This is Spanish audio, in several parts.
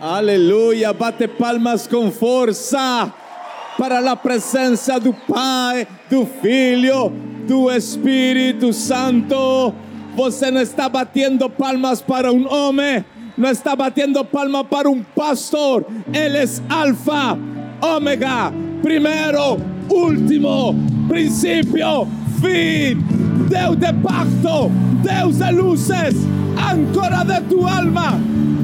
Aleluia, bate palmas com força para a presença do Pai, do Filho, do Espírito Santo. Você não está batendo palmas para um homem, não está batendo palmas para um pastor. Ele é Alfa, Ômega, primeiro, último, princípio, fim. Deus de pacto, Deus de luzes, âncora de tu alma,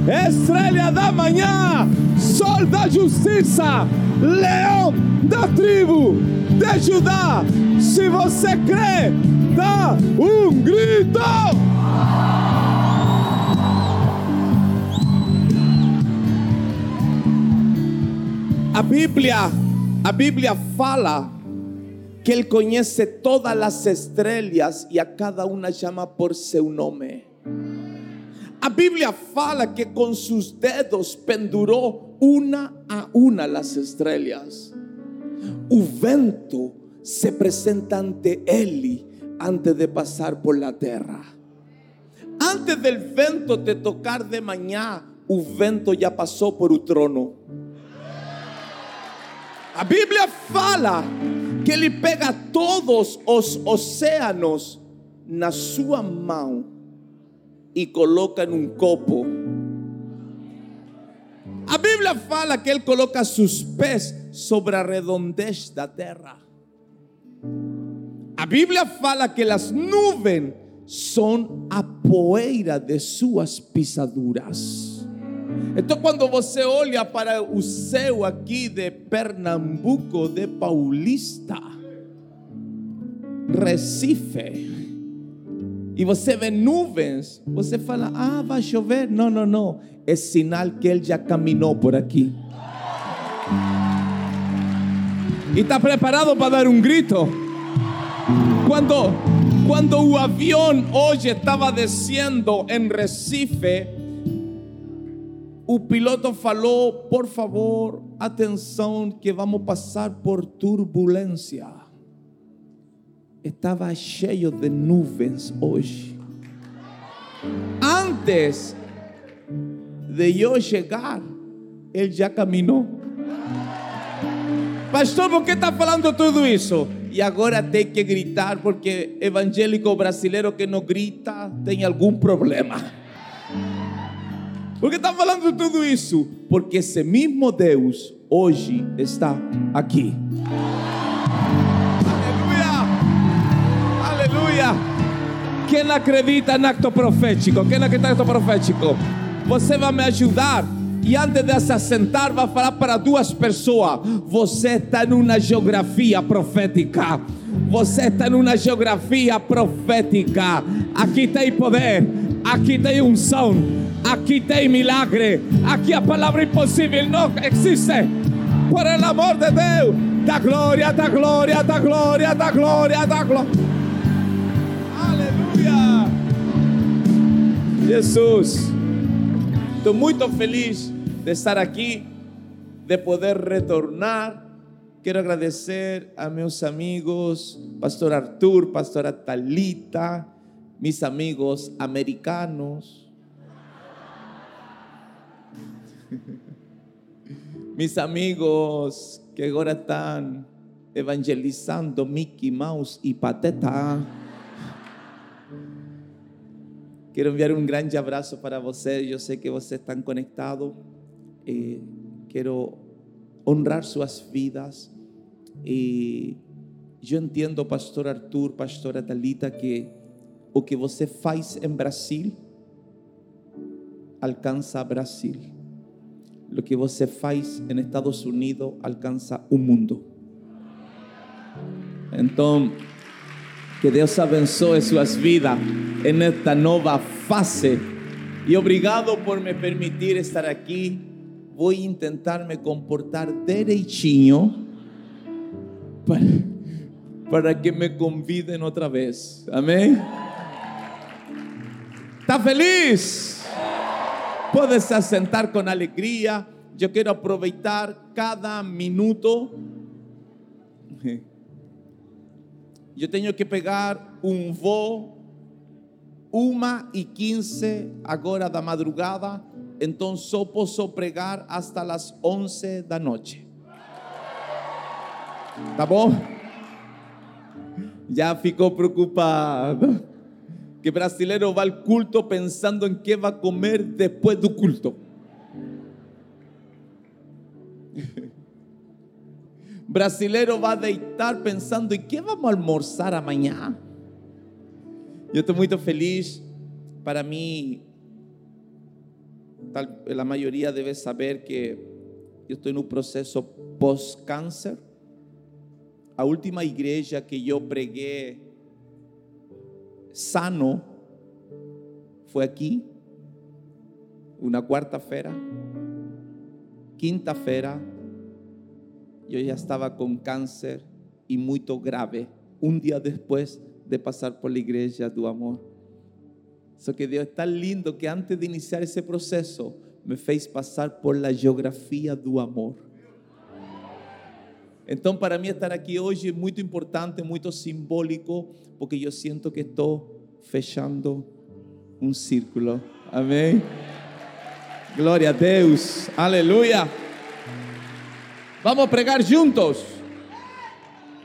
estrela da manhã, sol da justiça, leão da tribo de Judá. Se você crê, dá um grito. A Bíblia, a Bíblia fala que Ele conhece todas as estrelas e a cada uma chama por seu nome. A Bíblia fala que com seus dedos pendurou uma a uma as estrelas. O vento se apresenta ante Ele antes de passar por la terra. Antes del vento te tocar de manhã, o vento já passou por o trono. A Bíblia fala que ele pega todos os oceanos na sua mão e coloca em um copo. A Bíblia fala que ele coloca seus pés sobre a redondez da terra. A Bíblia fala que as nuvens são a poeira de suas pisaduras. Então, quando você olha para o céu aqui de Pernambuco, de Paulista, Recife, e você vê nuvens, você fala, ah, vai chover. Não, não, não. É sinal que ele já caminhou por aqui. E está preparado para dar um grito. Quando, quando o avião hoje estava descendo em Recife, o piloto falou: por favor, atenção, que vamos passar por turbulência. Estava cheio de nuvens hoje. Antes de eu chegar, ele já caminhou. Pastor, por que está falando tudo isso? E agora tem que gritar porque evangélico brasileiro que não grita tem algum problema. Por que está falando tudo isso? Porque esse mesmo Deus hoje está aqui. Aleluia! Quem acredita em acto profético? Quem acredita em acto profético? Você vai me ajudar e antes de se assentar, vai falar para duas pessoas: Você está em uma geografia profética. Você está em uma geografia profética. Aqui tem poder, aqui tem unção, aqui tem milagre, aqui a palavra impossível não existe. Por el amor de Deus, da glória, da glória, da glória, da glória, da glória. Jesus, estou muito feliz de estar aqui, de poder retornar. Quero agradecer a meus amigos, Pastor Artur, Pastora Talita, mis amigos americanos, mis amigos que agora estão evangelizando Mickey Mouse e Pateta. Quero enviar um grande abraço para vocês. Eu sei que vocês estão conectados. Eh, quero honrar suas vidas. E eu entendo, Pastor Arthur, Pastora Talita, que o que você faz em Brasil alcança Brasil. O que você faz em Estados Unidos alcança o mundo. Então, que Deus abençoe suas vidas en esta nova fase. E obrigado por me permitir estar aqui. Vou tentar me comportar direitinho para, para que me conviden outra vez. Amém? ¿Está feliz? Puedes se sentar com alegria. Eu quero aproveitar cada minuto. Eu tenho que pegar um voo uma e quinze agora da madrugada então só posso pregar hasta las 11 da noite. Tá bom? Já ficou preocupado. Que brasileiro vai ao culto pensando em que vai comer depois do culto. Brasileiro vai deitar pensando em que vamos almoçar amanhã. Eu estou muito feliz. Para mim, tal, a maioria deve saber que eu estou no processo pós-câncer. A última igreja que eu preguei sano foi aqui, uma quarta-feira. Quinta-feira, eu já estava com câncer e muito grave, um dia depois de passar por la igreja do amor. Só que Deus é lindo que antes de iniciar esse processo, me fez passar por la geografia do amor. Então, para mim, estar aqui hoje é muito importante, muito simbólico, porque eu sinto que estou fechando um círculo. Amém? Glória a Deus. Aleluia. Vamos pregar juntos.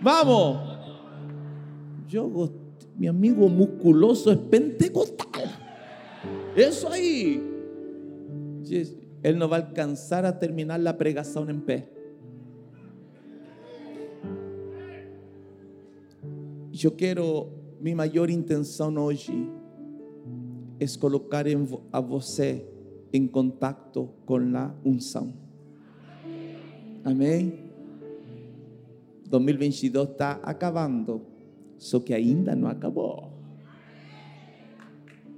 Vamos. Gostei. Meu amigo musculoso é pentecostal. Isso aí. Ele não vai alcançar a terminar a pregação em pé. Eu quero, minha maior intenção hoje é colocar a você em contato com a unção. Amém? 2022 está acabando, só que ainda não acabou.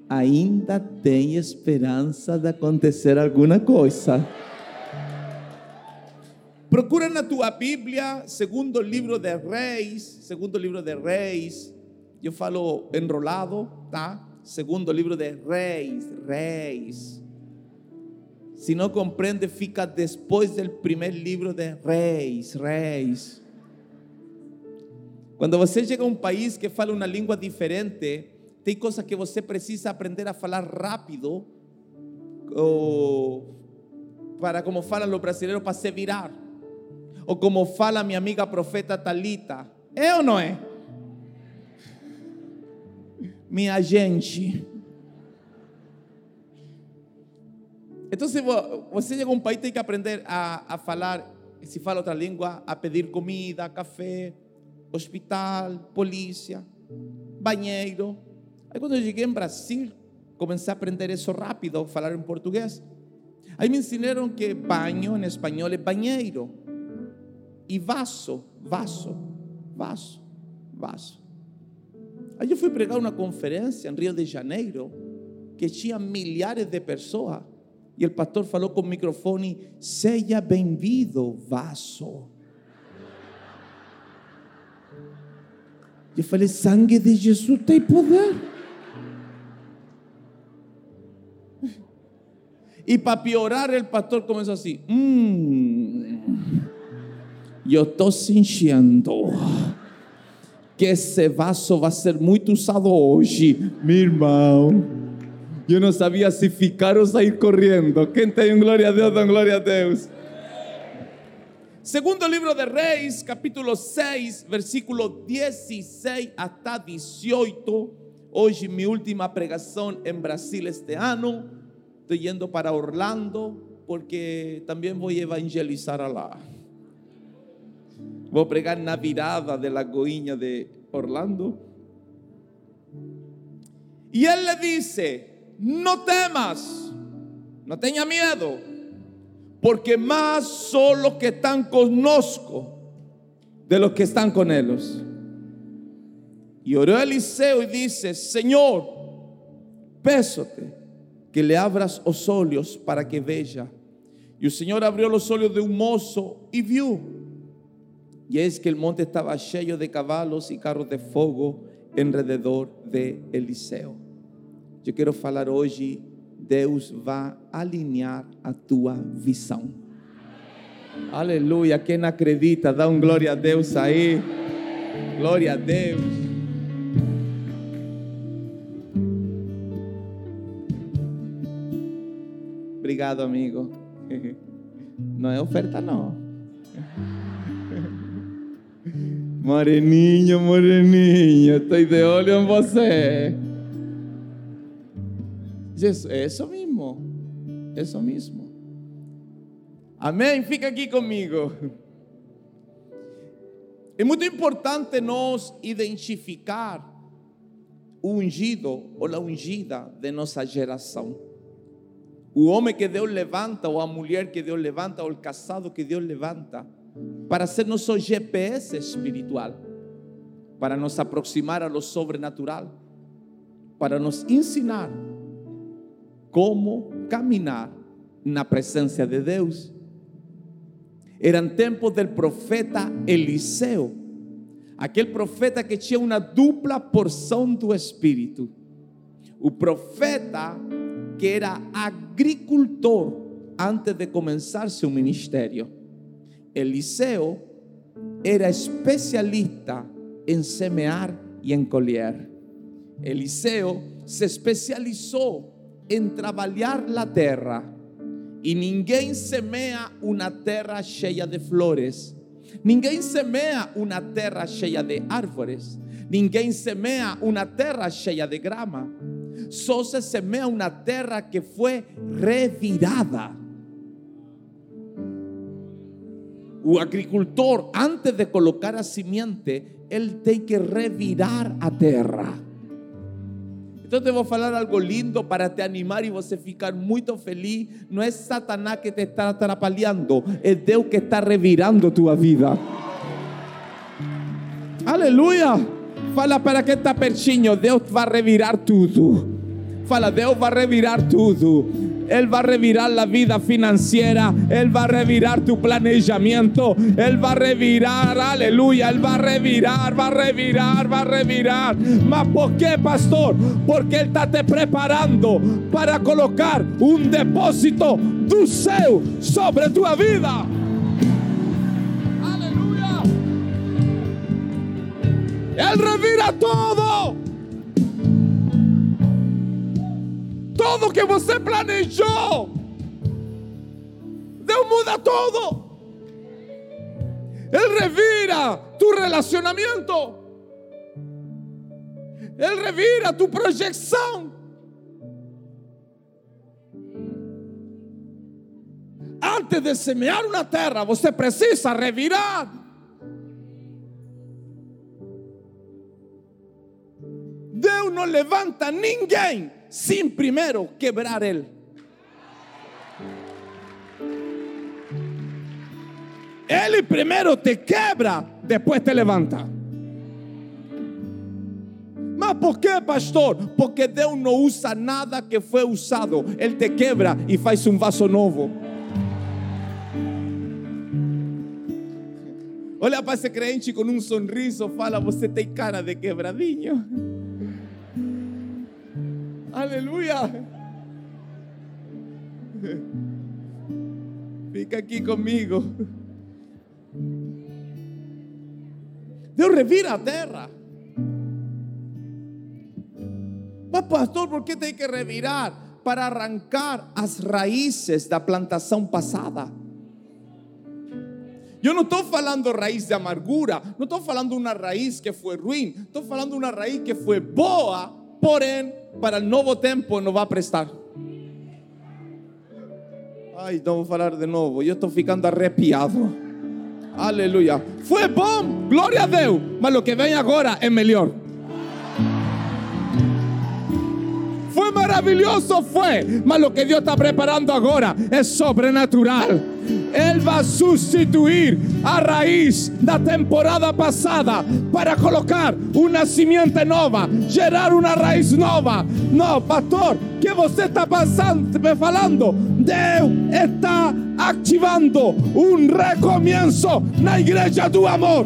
Ainda tem esperança de acontecer alguma coisa. Procura na tua Bíblia, segundo livro de Reis, segundo livro de Reis. Eu falo enrolado, tá? Segundo livro de Reis, Reis. Se não compreende, fica depois do primeiro livro de Reis, Reis. Quando você chega a um país que fala uma língua diferente, tem coisas que você precisa aprender a falar rápido, para como falam os brasileiros, para se virar. Ou como fala minha amiga profeta Talita. É ou não é? Minha gente. Então, se você chega a um país, tem que aprender a, a falar, se fala outra língua, a pedir comida, café, hospital, polícia, banheiro. Aí, quando eu cheguei em Brasil, comecei a aprender isso rápido, falar em português. Aí me ensinaram que banho em espanhol é banheiro. E vaso, vaso, vaso, vaso. Aí eu fui pregar uma conferência em Rio de Janeiro que tinha milhares de pessoas. E o pastor falou com o microfone: Seja bem-vindo, vaso. Eu falei: Sangue de Jesus tem poder. E para piorar, o pastor começou assim: Hum, eu estou sentindo que esse vaso vai ser muito usado hoje, meu irmão. Eu não sabia se ficar ou sair correndo. Quem tem um glória a Deus, dá glória a Deus. Segundo livro de Reis, capítulo 6, versículo 16 até 18. Hoje, minha última pregação em Brasil este ano. Estou yendo para Orlando, porque também vou evangelizar lá. Vou pregar na virada de Lagoinha de Orlando. E ele le dice: No temas, no tenha miedo, porque más son los que están conozco de los que están con ellos. Y oró Eliseo y dice: Señor, pésate que le abras os olhos para que veja. Y el Señor abrió los olhos de un mozo y vio. Y es que el monte estaba lleno de caballos y carros de fuego alrededor de Eliseo. Eu quero falar hoje, Deus vai alinhar a tua visão. Aleluia. Quem não acredita, dá um glória a Deus aí. Glória a Deus. Obrigado, amigo. No es oferta, no. Moreninho, moreninho, estoy de óleo en você. Eso, eso mismo, eso mismo. Amém? Fica aqui comigo. É muito importante nós identificar o ungido ou a ungida de nossa geração. O homem que Deus levanta, ou a mulher que Deus levanta, ou o casado que Deus levanta para ser nuestro GPS espiritual, para nos aproximar a lo sobrenatural, para nos ensinar cómo caminar en la presencia de Dios. Eran tiempos del profeta Eliseo, aquel profeta que tenía una dupla porción do Espíritu. Un profeta que era agricultor antes de comenzar su ministerio. Eliseo era especialista en semear y en colher. Eliseo se especializó en trabajar la tierra y ninguém semea una tierra llena de flores. Ninguém semea una tierra llena de árboles. Ninguém semea una tierra llena de grama. Só se semea una tierra que fue revirada o agricultor, antes de colocar a simiente, él tiene que revirar a tierra. Entonces voy a hablar algo lindo para te animar y você ficar muy feliz. No es Satanás que te está atrapalhando, es Dios que está revirando tu vida. Aleluya. Fala para que está pertinho, Deus vai revirar tudo. Fala, Deus vai revirar tudo. Él va a revirar la vida financiera. Él va a revirar tu planejamiento. Él va a revirar, aleluya. Él va a revirar, va a revirar, va a revirar. ¿Mas por qué, pastor? Porque Él está te preparando para colocar un depósito do céu sobre tu vida. Aleluya. Él revira todo. Todo que você planejou. Deus muda todo. Él revira tu relacionamiento. Él revira tu proyección. Antes de semear una tierra, você precisa revirar. Deus não levanta ninguém sin primero quebrar él. Él primero te quebra, después te levanta. Mas por qué, pastor? Porque Deus no usa nada que fue usado. Él te quebra y faz un vaso nuevo. Olha para ese crente con un sorriso, fala, você tem cara de quebradinho. Aleluya. Fica aquí conmigo. Dios revira a tierra. pastor, ¿por qué tiene que revirar? Para arrancar las raíces de la plantación pasada. Yo no estoy hablando raíz de amargura, no estoy hablando una raíz que fue ruin, estoy hablando una raíz que fue boa, porém para el nuevo tiempo no va a prestar. Ay, no voy a hablar de nuevo. Yo estoy ficando arrepiado. Aleluya. Fue bom, gloria a Dios. Mas lo que viene ahora es mejor. Fue maravilloso, fue. Mas lo que Dios está preparando ahora es sobrenatural. Él va a sustituir a raíz la temporada pasada para colocar una simiente nueva, gerar una raíz nueva. No, pastor, ¿qué usted está pasando, me falando? Dios está activando un recomienzo la iglesia tu amor.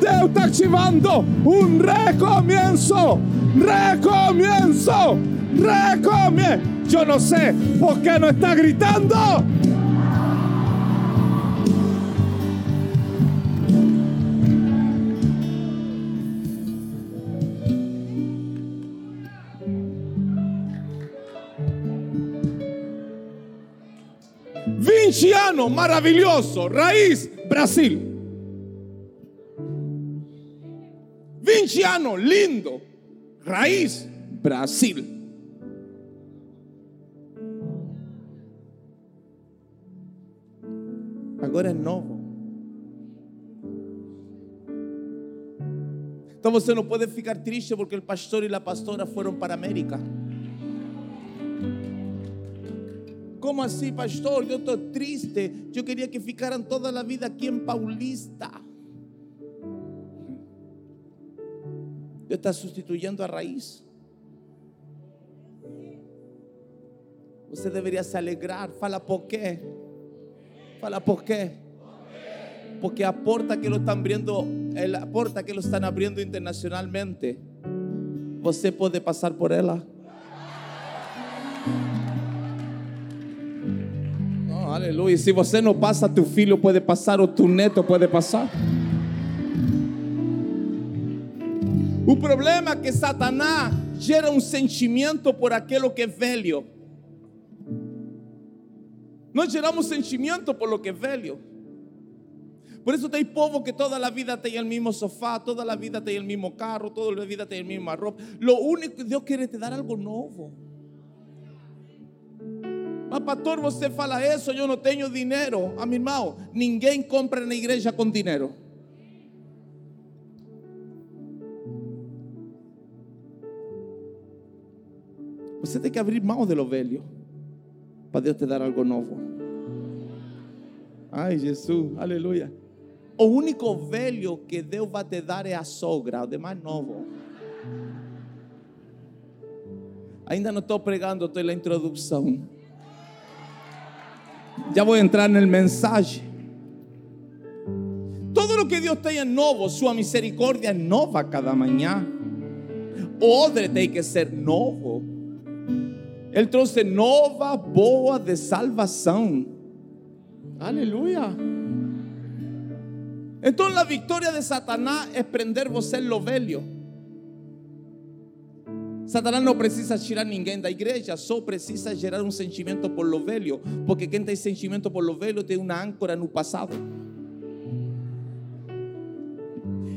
Dios está activando un recomienzo, recomienzo recomienda. Yo no sé por qué no está gritando. Vinciano, maravilloso, raíz, Brasil. Vinciano, lindo, raíz, Brasil. Agora é novo. Então você não pode ficar triste porque o pastor e a pastora foram para América. Como assim, pastor? Eu estou triste. Eu queria que ficaram toda a vida aqui em Paulista. Deus está substituindo a raiz. Você deveria se alegrar. Fala por quê? Fala por quê? Porque a porta que lo estão abrindo, a porta que lo estão abrindo internacionalmente, você pode passar por ela. Oh, aleluia. Se você não passa, teu filho pode passar ou tu neto pode passar. O problema é que Satanás gera um sentimento por aquilo que é velho. Nós geramos sentimento por lo que é velho. Por isso tem povo que toda a vida tem o mesmo sofá, toda a vida tem o mesmo carro, toda a vida tem a mesma roupa. Lo único que Deus quer te dar algo novo. Mas pastor, você fala isso, eu não tenho dinheiro. A ah, meu irmão, ninguém compra na igreja com dinheiro. Você tem que abrir mão de lo velho para Deus te dar algo novo. Ai, Jesus, aleluia. O único velho que Deus vai te dar é a sogra, o demais novo. Ainda não estou pregando, estou na introdução. Já vou entrar no mensagem. Todo o que Deus tem é novo, sua misericórdia é nova cada manhã. O odre que ser novo. Ele trouxe nova boa de salvação. Aleluia. Então a vitória de Satanás é prender você no velho. Satanás não precisa tirar ninguém da igreja, só precisa gerar um sentimento por lo velho, porque quem tem sentimento por lo velho tem uma âncora no passado.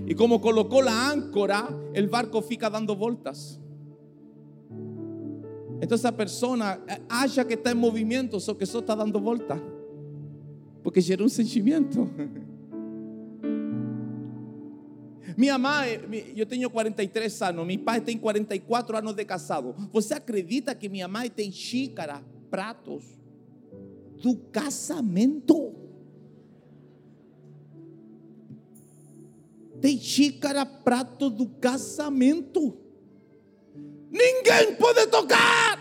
E como colocou a âncora, o barco fica dando voltas. Então essa pessoa eh, acha que está em movimento, só que só está dando volta. Porque gera um sentimento. Minha mãe, eu tenho 43 anos, meu pai tem 44 anos de casado. Você acredita que minha mãe tem xícara, pratos do casamento? Tem xícara, prato do casamento. Ninguém pode tocar.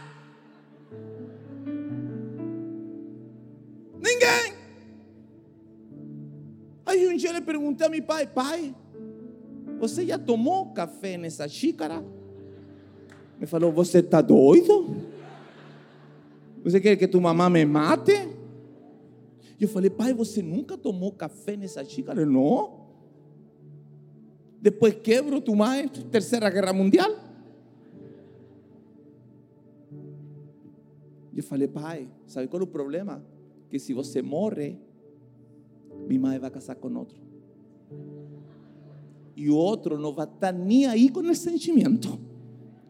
Ninguém. Aí um dia eu perguntei a meu pai, pai, você já tomou café nessa xícara? Me falou, você está doido? Você quer que tua mamãe me mate? Eu falei, pai, você nunca tomou café nessa xícara? Não. Depois quebro tu mãe, terceira guerra mundial. Falei, pai, sabe qual é o problema? Que se você morre, minha mãe vai casar com outro. E o outro não vai estar nem aí com esse sentimento.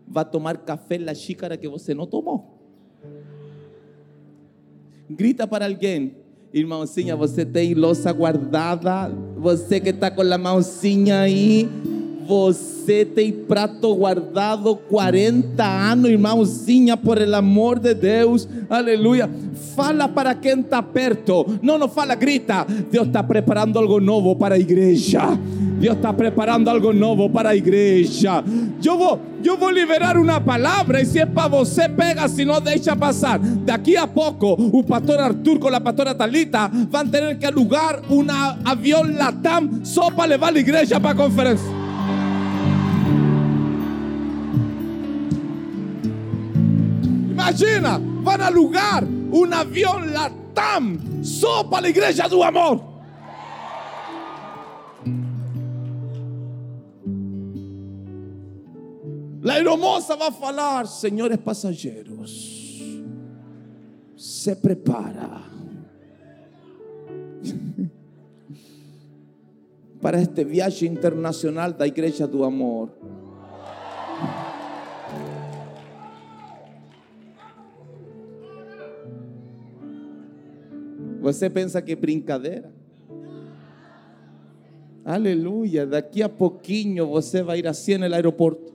Vai tomar café na xícara que você não tomou. Grita para alguém, irmãozinha, você tem louça guardada? Você que está com a mãozinha aí, você tem prato guardado 40 anos, irmãozinha, por el amor de Deus. Aleluia. Fala para quem está perto. Não, não fala, grita. Deus está preparando algo novo para a igreja. Deus está preparando algo novo para a igreja. Eu vou, eu vou liberar uma palavra e se é para você, pega, se não deixa passar. Daqui a pouco, o pastor Arthur com a pastora Talita vão ter que alugar um avião Latam só para levar a igreja para a conferência. Imagina, van a lugar, um avião Latam só para a igreja do amor. La hermosa va a falar, señores pasajeros, se prepara para este viaje internacional da Igreja do Amor. Você pensa que brincadeira? Aleluia, daqui a pouquinho você vai ir assim no aeroporto.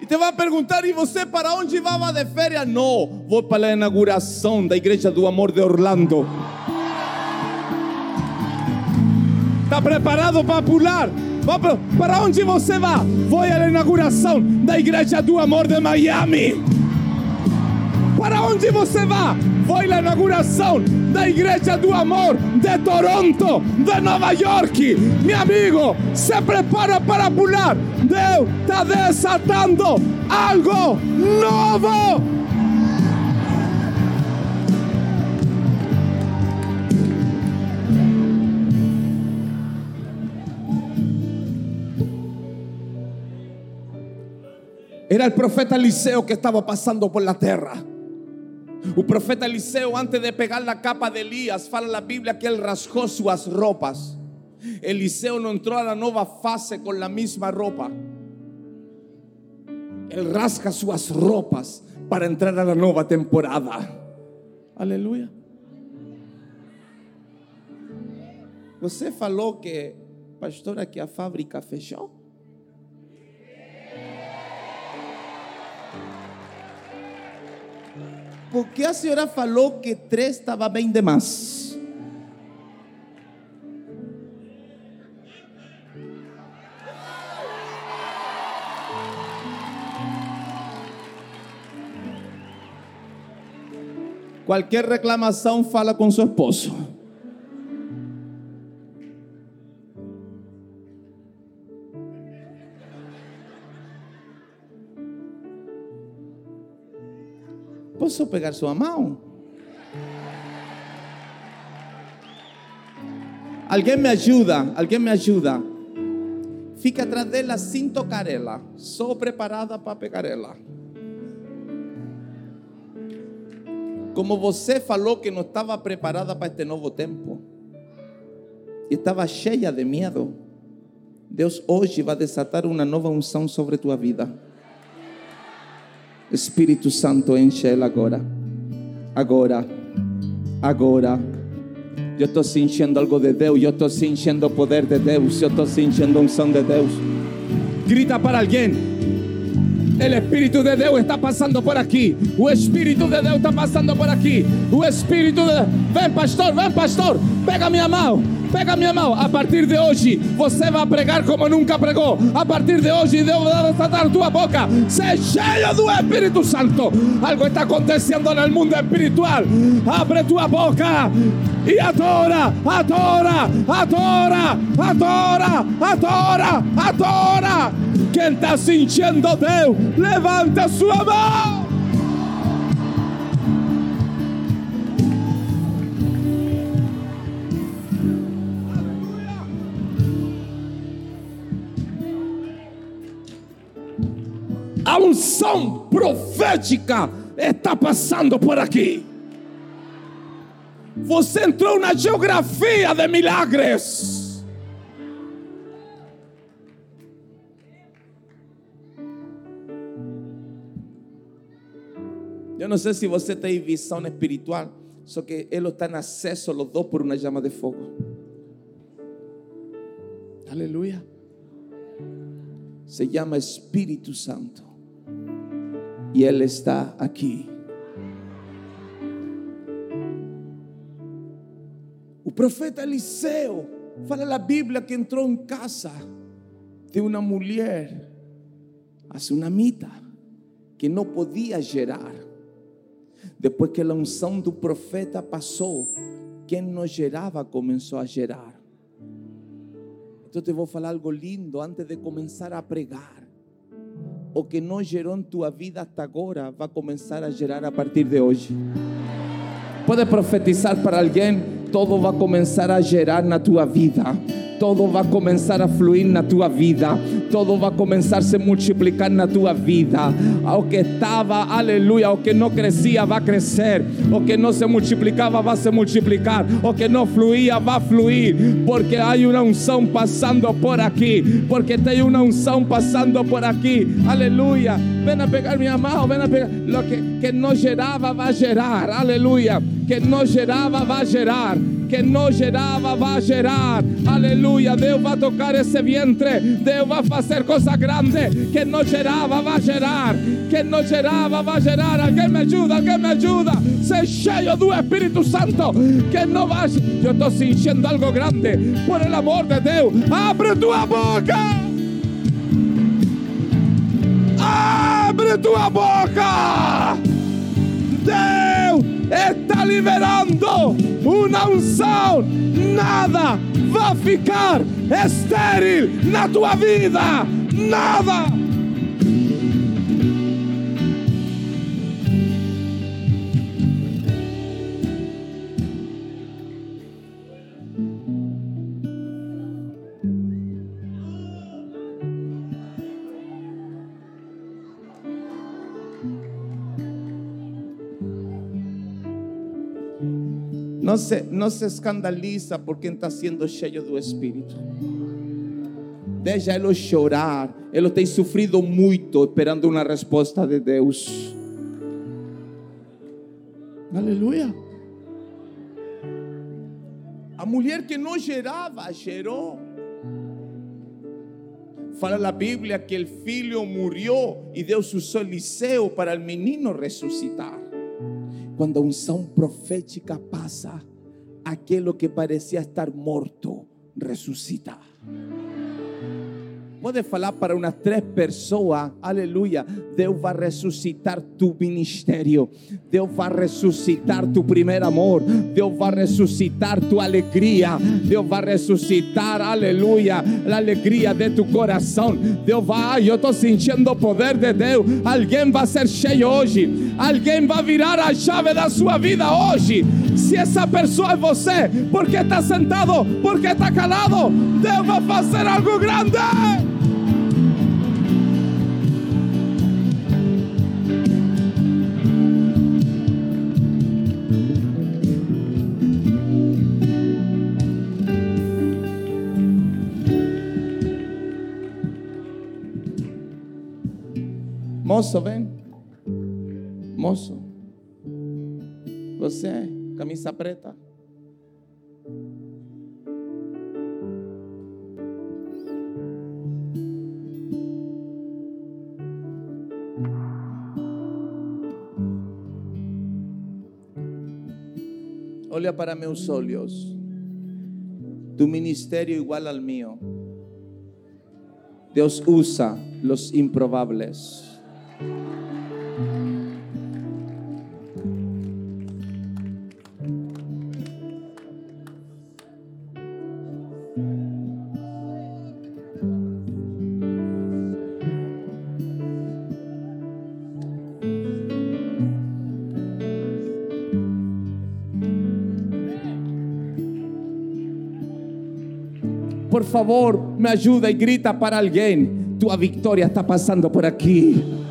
E te vai perguntar, e você para onde vai de férias? Não, vou para a inauguração da Igreja do Amor de Orlando. Está preparado para pular? Para onde você vai? Vou à inauguração da Igreja do Amor de Miami. Para onde você vai? Vou à inauguração da Igreja do Amor de Toronto, de Nova York. Meu amigo, se prepara para pular. Deus está desatando algo novo. Era el profeta Eliseo que estaba pasando por la tierra. El profeta Eliseo, antes de pegar la capa de Elías, fala la Biblia que él rasgó sus ropas. Eliseo no entró a la nueva fase con la misma ropa. Él rasga sus ropas para entrar a la nueva temporada. Aleluya. Você falou que, pastora, que a fábrica fechou? Por que a senhora falou que três estava bem demais? Qualquer reclamação, fala com seu esposo. Posso pegar sua mão? Alguém me ajuda, alguém me ajuda. Fica atrás dela sem tocar ela, só preparada para pegar ela. Como você falou que não estava preparada para este novo tempo, e estava cheia de medo, Deus hoje vai desatar uma nova unção sobre tua vida. Espírito Santo, enche ela agora. Agora. Agora. Eu estou sentindo algo de Deus. Eu estou sentindo o poder de Deus. Eu estou sentindo a unção de Deus. Grita para alguém. O Espírito de Deus está passando por aqui. O Espírito de Deus está passando por aqui. O Espírito de. Vem, pastor, vem, pastor. Pega minha mão. Pega minha mão. A partir de hoje, você vai pregar como nunca pregou. A partir de hoje, Deus vai desatar tua boca. Se cheio do Espírito Santo. Algo está acontecendo no mundo espiritual. Abre tua boca e adora, adora, adora, adora, adora, adora. Quem está sentindo Deus, levanta sua mão. A unção profética está passando por aqui. Você entrou na geografia de milagres. Eu não sei se você tem visão espiritual, só que eles estão em acesso os dois por uma chama de fogo. Aleluia. Se chama Espírito Santo. E Ele está aqui. O profeta Eliseu fala na Bíblia que entrou em casa de uma mulher, a sunamita, que não podia gerar. Depois que a unção do profeta passou, quem não gerava começou a gerar. Então te vou falar algo lindo antes de começar a pregar. O que não gerou em tua vida até agora vai começar a gerar a partir de hoje. Pode profetizar para alguém, todo vai começar a gerar na tua vida. Todo va a comenzar a fluir na tua vida, todo va a comenzar a se multiplicar na tua vida. Ao que estava, aleluia, ao que não crescia, vai crescer, o que não se multiplicava, vai se multiplicar, o que não fluía, vai fluir, porque há uma unção passando por aqui, porque tem uma unção passando por aqui, aleluia. Ven a pegar minha mão, ven a pegar. Lo que, que não gerava, vai gerar, aleluia. Que não gerava, vai gerar que não gerava vai gerar. Aleluia. Deus vai tocar esse vientre. Deus vai fazer coisa grande. Que não gerava vai gerar. Que não gerava vai gerar. Alguém me ajuda, alguém me ajuda. Ser cheio do Espírito Santo. Que não vai. Eu estou sentindo algo grande. Por el amor de Deus. Abre tua boca. Abre tua boca. Deus está liberando uma unção. Nada vai ficar estéril na tua vida. Nada. Não se, não se escandaliza por quem está sendo cheio do Espírito. Deixa ele chorar. Ele tem sofrido muito esperando uma resposta de Deus. Aleluia. A mulher que não gerava, gerou. Fala a Bíblia que o filho morreu e Deus usou Eliseu para o menino ressuscitar. Quando a unção profética passa, aquilo que parecia estar morto ressuscita. Pode falar para umas três pessoas, aleluia. Deus vai ressuscitar tu ministério, Deus vai ressuscitar tu primeiro amor, Deus vai ressuscitar tu alegria, Deus vai ressuscitar, aleluia, a alegria de tu coração. Deus vai, eu estou sentindo o poder de Deus. Alguém vai ser cheio hoje, alguém vai virar a chave da sua vida hoje. Se essa pessoa é você, porque está sentado, porque está calado, Deus vai fazer algo grande. Moço, vem. Moço. Você, camisa preta. Olha para meus olhos. Tu ministério igual ao meu. Deus usa los improbables. Favor, me ajuda e grita para alguém: tua vitória está passando por aqui.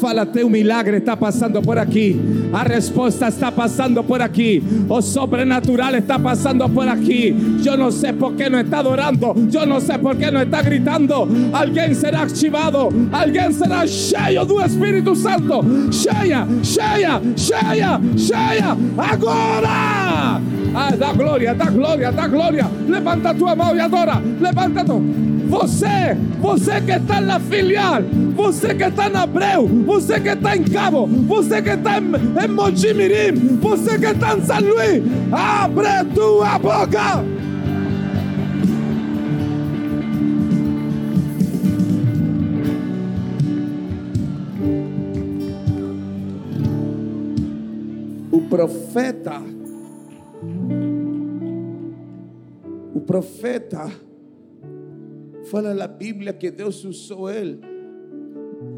Fala, teu milagre está passando por aqui. A resposta está passando por aqui. O sobrenatural está passando por aqui. Eu não sei por que não está adorando. Eu não sei por que não está gritando. Alguém será ativado. Alguém será cheio do Espírito Santo. Cheia, cheia, cheia, cheia. Ah, dá glória, dá glória, dá glória. Levanta tua mão e adora. Levanta tua. Você, você que está na filial, você que está na Abreu, você que está em Cabo, você que está em, em Mojimirim, você que está em São Luís, abre tua boca. O profeta, profeta, fala na Bíblia que Deus usou ele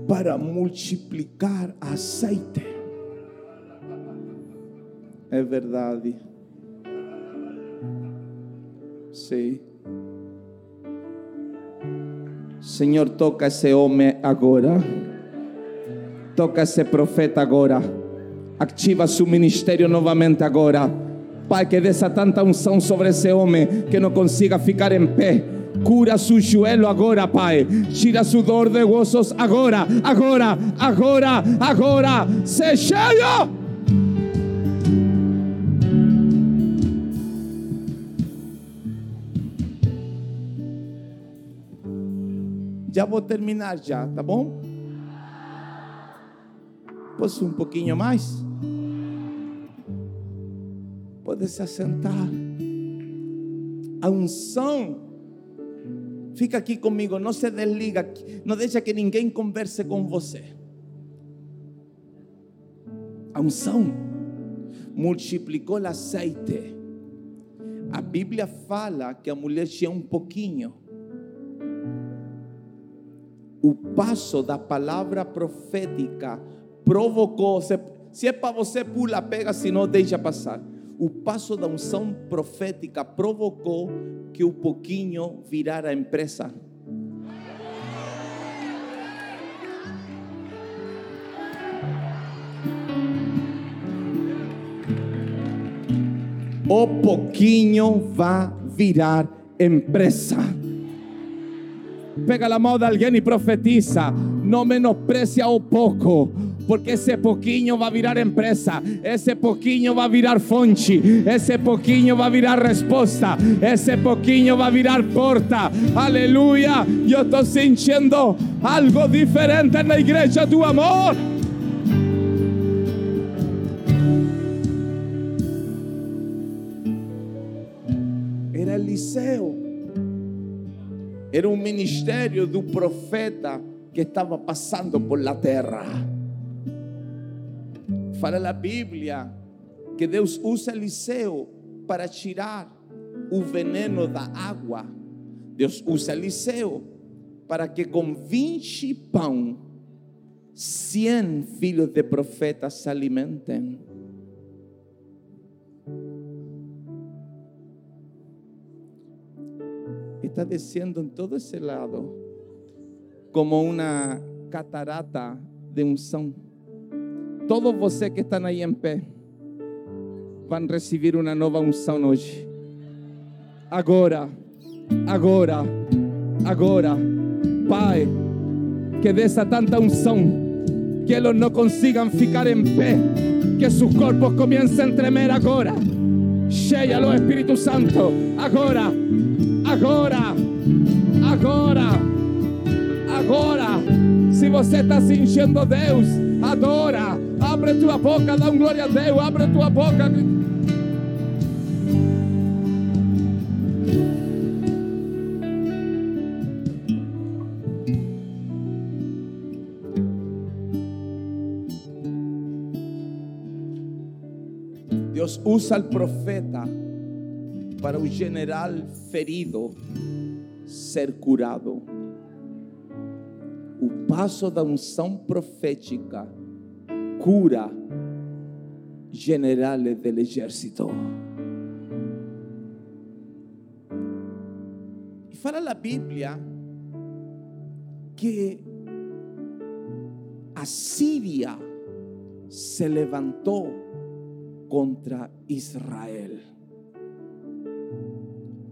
para multiplicar azeite. É verdade. Sim. Senhor, toca esse homem agora. Toca esse profeta agora. Ativa seu ministério novamente agora. Pai, que dessa tanta unção sobre esse homem que não consiga ficar em pé. Cura su joelho agora, Pai. Tira su dor de gozos agora, agora, agora, agora. Se cheio. Já vou terminar já, tá bom? Posso um pouquinho mais? Pode se assentar. A unção Fica aqui comigo, não se desliga, não deixa que ninguém converse com você. A unção multiplicou o azeite. A Bíblia fala que a mulher tinha um pouquinho. O passo da palavra profética provocou. Se é para você, pula, pega, se não, deixa passar. O passo da unção profética provocou que o pouquinho virar a empresa. O pouquinho vai virar empresa. Pega a mão de alguém e profetiza. Não menosprecia o pouco porque ese poquinho va a virar empresa, ese poquinho va a virar fonte, ese poquinho va a virar respuesta, ese poquinho va a virar porta. Aleluya, yo estoy sintiendo algo diferente en la iglesia, tu amor. Era Eliseo, era un ministerio de profeta que estaba pasando por la tierra. Fala a Bíblia que Deus usa Eliseu para tirar o veneno da água. Deus usa Eliseu para que com 20 pão, 100 filhos de profetas se alimentem. Está descendo em todo esse lado como uma catarata de unção. Todos você que estão aí em pé vão receber uma nova unção hoje. Agora, agora, agora, Pai, que dessa tanta unção, que eles não consigam ficar em pé, que seus corpos comecem a tremer agora. Cheia o Espírito Santo, agora, agora, agora, agora. Se você está sentindo Deus, adora. Abre tua boca, dá um glória a Deus. Abre tua boca. Deus usa o profeta para o general ferido ser curado. O passo da unção profética cura generales del ejército. Y fala la Biblia que Asiria se levantó contra Israel.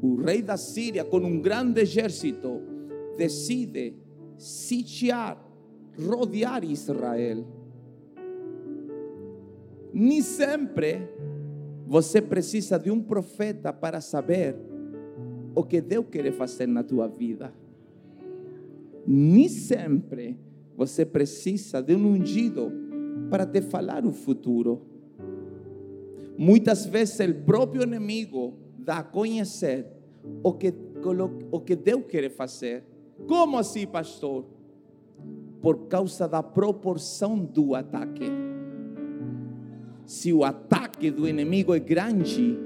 El rey de Asiria con un grande ejército decide sitiar, rodear Israel. Nem sempre você precisa de um profeta para saber o que Deus quer fazer na tua vida. Nem sempre você precisa de um ungido para te falar o futuro. Muitas vezes o próprio inimigo dá a conhecer o que, o que Deus quer fazer. Como assim, pastor? Por causa da proporção do ataque. Se o ataque do inimigo é grande,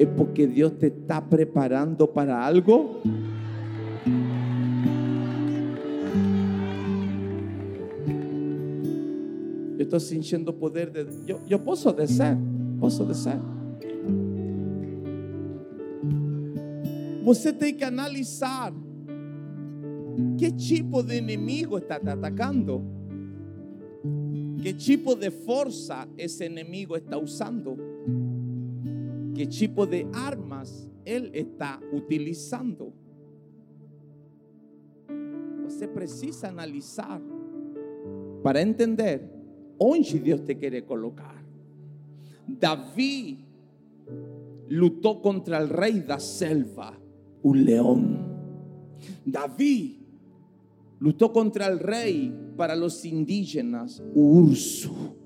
é porque Deus te está preparando para algo. Eu estou sentindo o poder de. Eu, eu posso descer? Posso descer? Você tem que analisar ¿Qué tipo de enemigo está te atacando? ¿Qué tipo de fuerza ese enemigo está usando? ¿Qué tipo de armas él está utilizando? Você precisa analisar para entender onde Deus te quer colocar. Davi lutou contra o rei da selva, o leão. Davi lutou contra o rei para los indígenas, urso.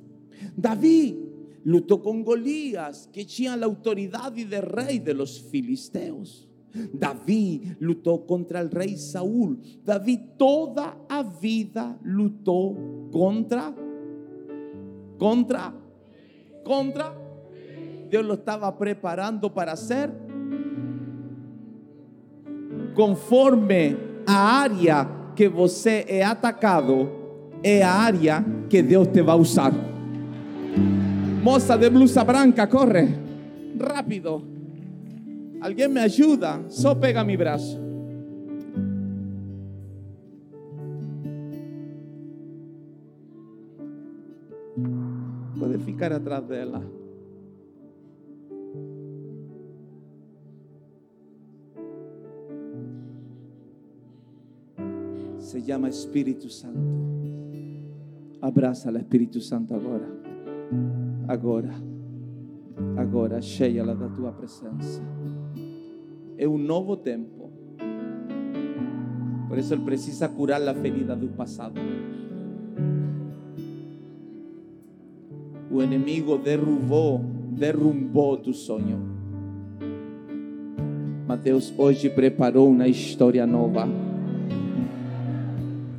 Davi lutou com Golias, que tinha a autoridade de rei de los filisteus. Davi lutou contra o rei Saúl. Davi toda a vida lutou contra contra contra Deus lo estava preparando para ser conforme a área que você é atacado é a área que Deus te vai usar. Moça de blusa branca, corre rápido. Alguém me ajuda? Só pega mi braço. Pode ficar atrás dela. Se llama Espírito Santo. Abraça o Espírito Santo agora. Agora. Agora, cheia-la da tua presença. É um novo tempo. Por isso ele precisa curar a ferida do passado. O inimigo derrubou, derrumbou tu sonho. Mas Deus hoje preparou uma história nova.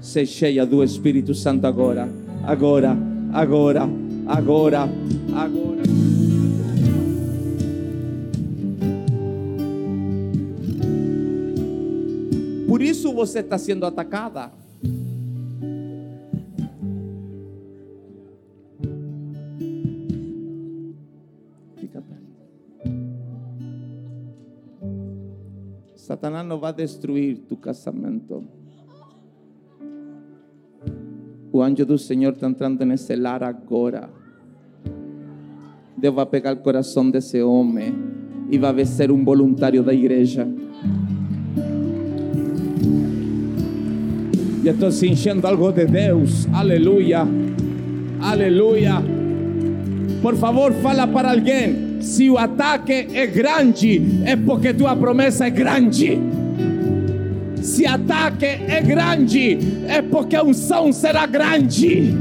Se cheia do Espírito Santo agora, agora, agora, agora, agora. Por isso você está sendo atacada. Satanás não vai destruir tu casamento. O anjo do Senhor está entrando nesse lar agora. Deus vai pegar o coração desse homem e vai ser um voluntário da igreja. Estou sentindo algo de Deus. Aleluia. Aleluia. Por favor, fala para alguém. Se o ataque é grande, é porque tua promessa é grande. Se ataque é grande, é porque a unção será grande.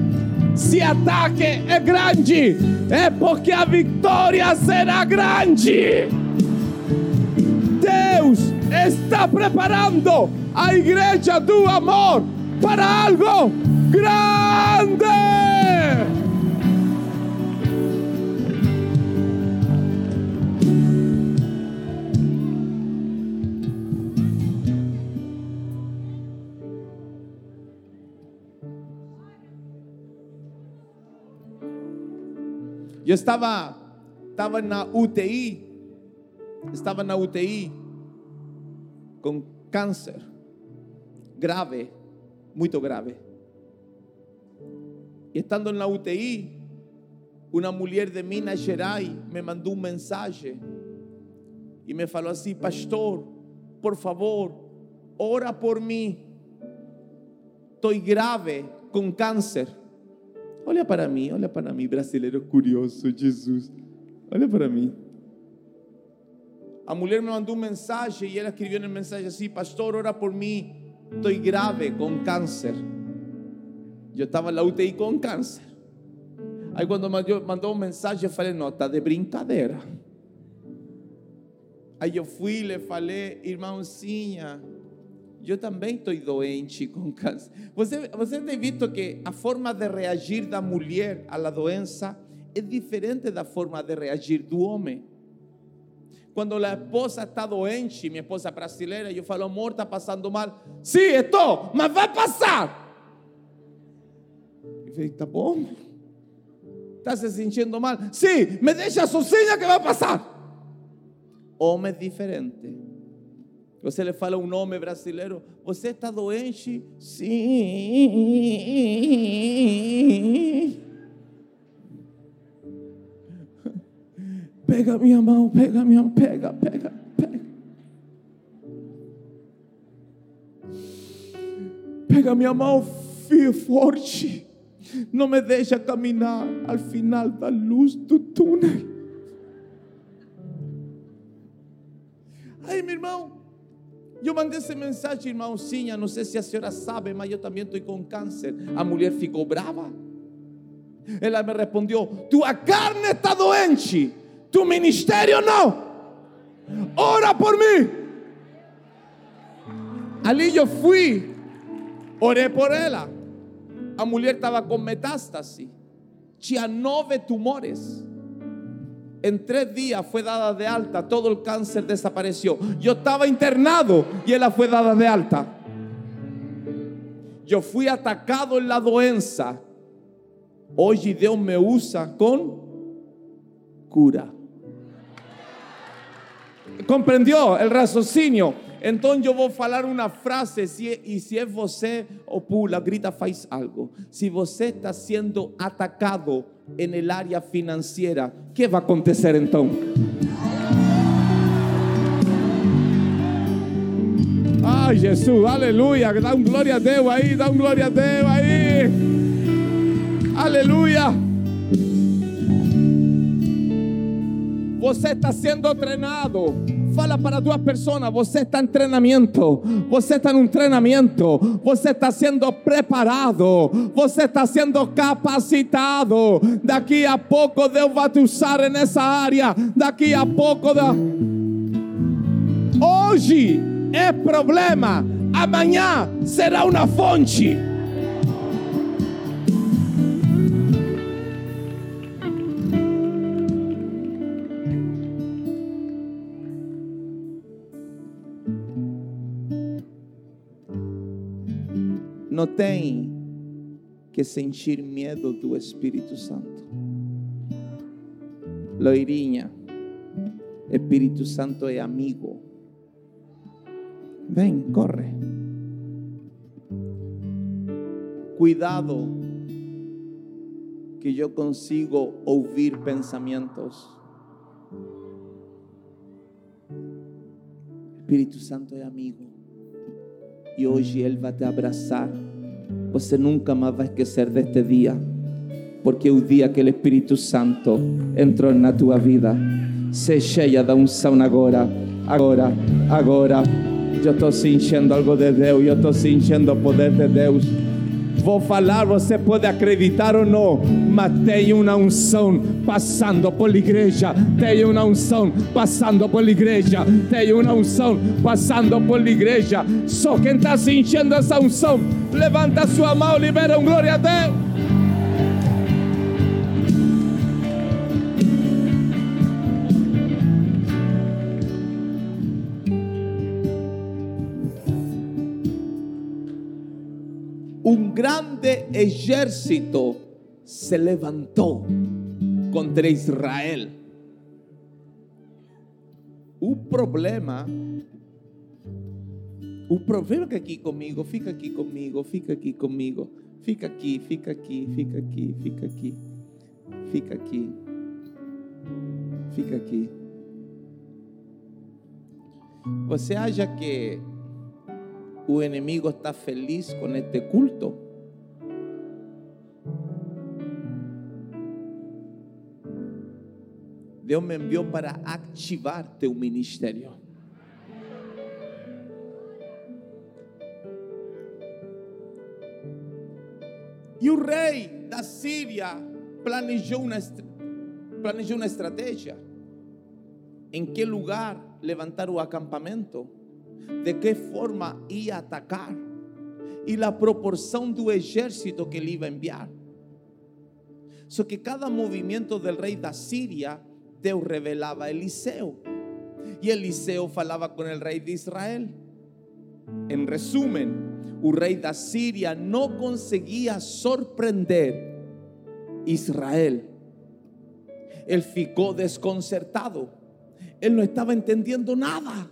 Se ataque é grande, é porque a vitória será grande. Deus está preparando a igreja do amor para algo grande. Eu estava, estava na UTI, estava na UTI com câncer grave, muito grave. E estando na UTI, uma mulher de Minas Gerais me mandou uma mensagem e me falou assim: Pastor, por favor, ora por mim. Estou grave com câncer. Olha para mim, olha para mim, brasileiro curioso, Jesus. Olha para mim. A mulher me mandou uma mensagem e ela escreveu na mensagem assim: Pastor, ora por mim. Estou grave com câncer. Eu estava na UTI com câncer. Aí quando mandou, uma mensagem, eu falei: Não, está de brincadeira. Aí eu fui e lhe falei: Irmãozinha, eu também estou doente com câncer. Você, você tem visto que a forma de reagir da mulher à doença é diferente da forma de reagir do homem. Quando a esposa está doente, minha esposa brasileira, eu falo, amor, está passando mal. Sim, estou, mas vai passar. Eu falei, tá bom. Está se sentindo mal? Sim, me deixa sozinha que vai passar. Homem diferente. Você le fala um nome brasileiro, você está doente? Sim. Pega minha mão, pega minha mão, pega, pega, pega. Pega minha mão, forte. Não me deixa caminhar ao final da luz do túnel. Aí, meu irmão, eu mandei essa mensagem, irmãozinha. Não sei se a senhora sabe, mas eu também estou com câncer. A mulher ficou brava. Ela me respondeu: Tua carne está doente, tu ministério não. Ora por mim. Ali eu fui, orei por ela. A mulher estava com metástase, tinha nove tumores. En tres días fue dada de alta, todo el cáncer desapareció. Yo estaba internado y ella fue dada de alta. Yo fui atacado en la doença. Hoy Dios me usa con cura. ¿Comprendió el raciocinio? Entonces yo voy a falar una frase y si es você o pula, grita, faz algo. Si você está siendo atacado en el área financiera, ¿qué va a acontecer entonces? Ay, Jesús, aleluya. Da un gloria a Dios ahí, da un gloria a Dios ahí. Aleluya. Você está sendo treinado. Fala para duas pessoas. Você está em treinamento. Você está em treinamento. Você está sendo preparado. Você está sendo capacitado. Daqui a pouco Deus vai te usar nessa área. Daqui a pouco. Da... Hoje é problema. Amanhã será uma fonte. Não tem que sentir medo do Espírito Santo. Loirinha, Espírito Santo é amigo. Vem, corre. Cuidado, que eu consigo ouvir pensamentos. Espírito Santo é amigo. E hoje Ele vai te abraçar. Você nunca mais vai esquecer deste dia, porque o dia que o Espírito Santo entrou na tua vida, se cheia da unção agora, agora, agora. Eu estou sentindo algo de Deus, eu estou sentindo o poder de Deus. Vou falar, você pode acreditar ou não, mas tem uma unção passando por igreja, tem uma unção passando por igreja, tem uma unção passando por igreja. Só quem está sentindo essa unção, levanta sua mão, libera um glória a Deus. Un grande ejército se levantó contra Israel. O problema, o problema que aqui comigo, fica aqui comigo, fica aqui comigo, fica aqui, fica aqui, fica aqui, fica aqui, fica aqui, fica aqui. Você acha que o enemigo está feliz con este culto. Dios me envió para activar tu ministerio. E o rei da Síria planejou uma, planejou uma estratégia. Em que lugar levantar o acampamento? De qué forma iba a atacar y la proporción del ejército que iba a enviar. So que cada movimiento del rey de Siria, Dios revelaba a Eliseo. Y Eliseo falaba con el rey de Israel. En resumen, el rey de Siria no conseguía sorprender Israel. Él ficó desconcertado. Él no estaba entendiendo nada.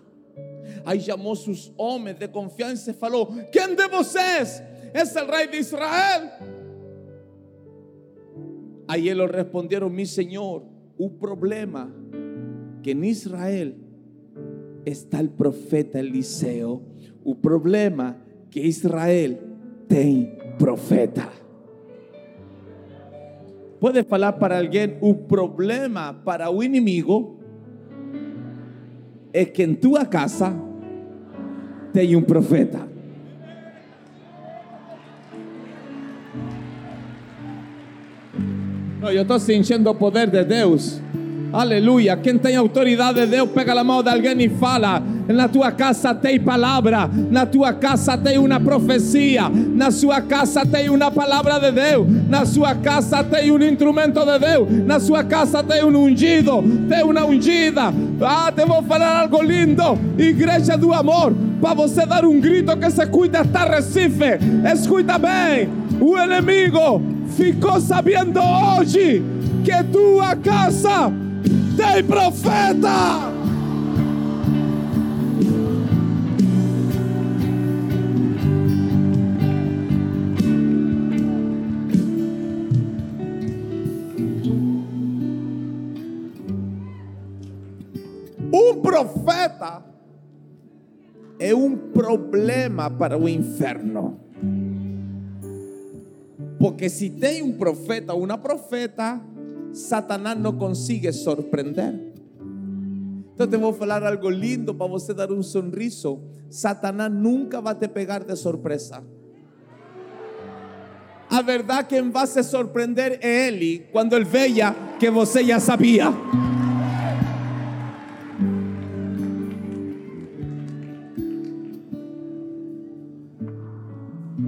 Aí chamou seus homens de confiança e falou: Quem de vocês é o rei de Israel? Aí eles responderam: Mi Senhor, o problema que em Israel está o profeta Eliseu. O problema que Israel tem profeta. Pode falar para alguém: o problema para o inimigo é que em tua casa tem um profeta. Não, eu estou sentindo o poder de Deus. Aleluia. Quem tem autoridade de Deus, pega a mão de alguém e fala: Na tua casa tem palavra, na tua casa tem uma profecia, na sua casa tem uma palavra de Deus, na sua casa tem um instrumento de Deus, na sua casa tem um ungido, tem uma ungida. Ah, te vou falar algo lindo. Igreja do amor, para você dar um grito que se cuida até Recife. Escuta bem: o inimigo ficou sabendo hoje que tua casa tem profeta. Um profeta é um problema para o inferno. Porque se tem um profeta ou uma profeta, Satanás não consegue sorprender. Então te vou falar algo lindo para você dar um sorriso. Satanás nunca vai te pegar de surpresa. A verdade quem vai se surpreender é ele quando ele veja que você já sabia.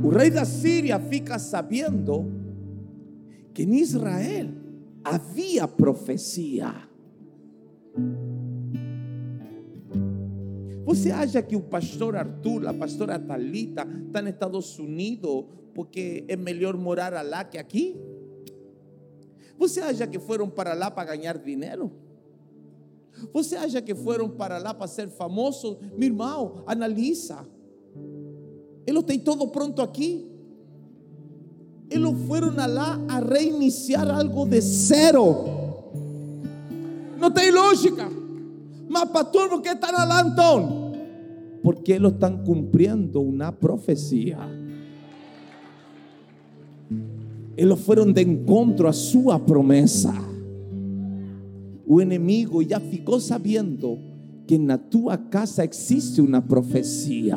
O rei da Síria fica sabendo que em Israel havia profecia. Você acha que o pastor Arthur, a pastora Talita, está nos Estados Unidos porque é melhor morar lá que aqui? Você acha que foram para lá para ganhar dinheiro? Você acha que foram para lá para ser famosos? Meu irmão, analisa. Eles têm todo pronto aqui. Eles foram lá a reiniciar algo de zero. Não tem lógica. Mas, pastor, por que estão lá? Porque eles estão cumprindo uma profecia. Eles foram de encontro a sua promessa. O inimigo já ficou sabendo que na tua casa existe uma profecia.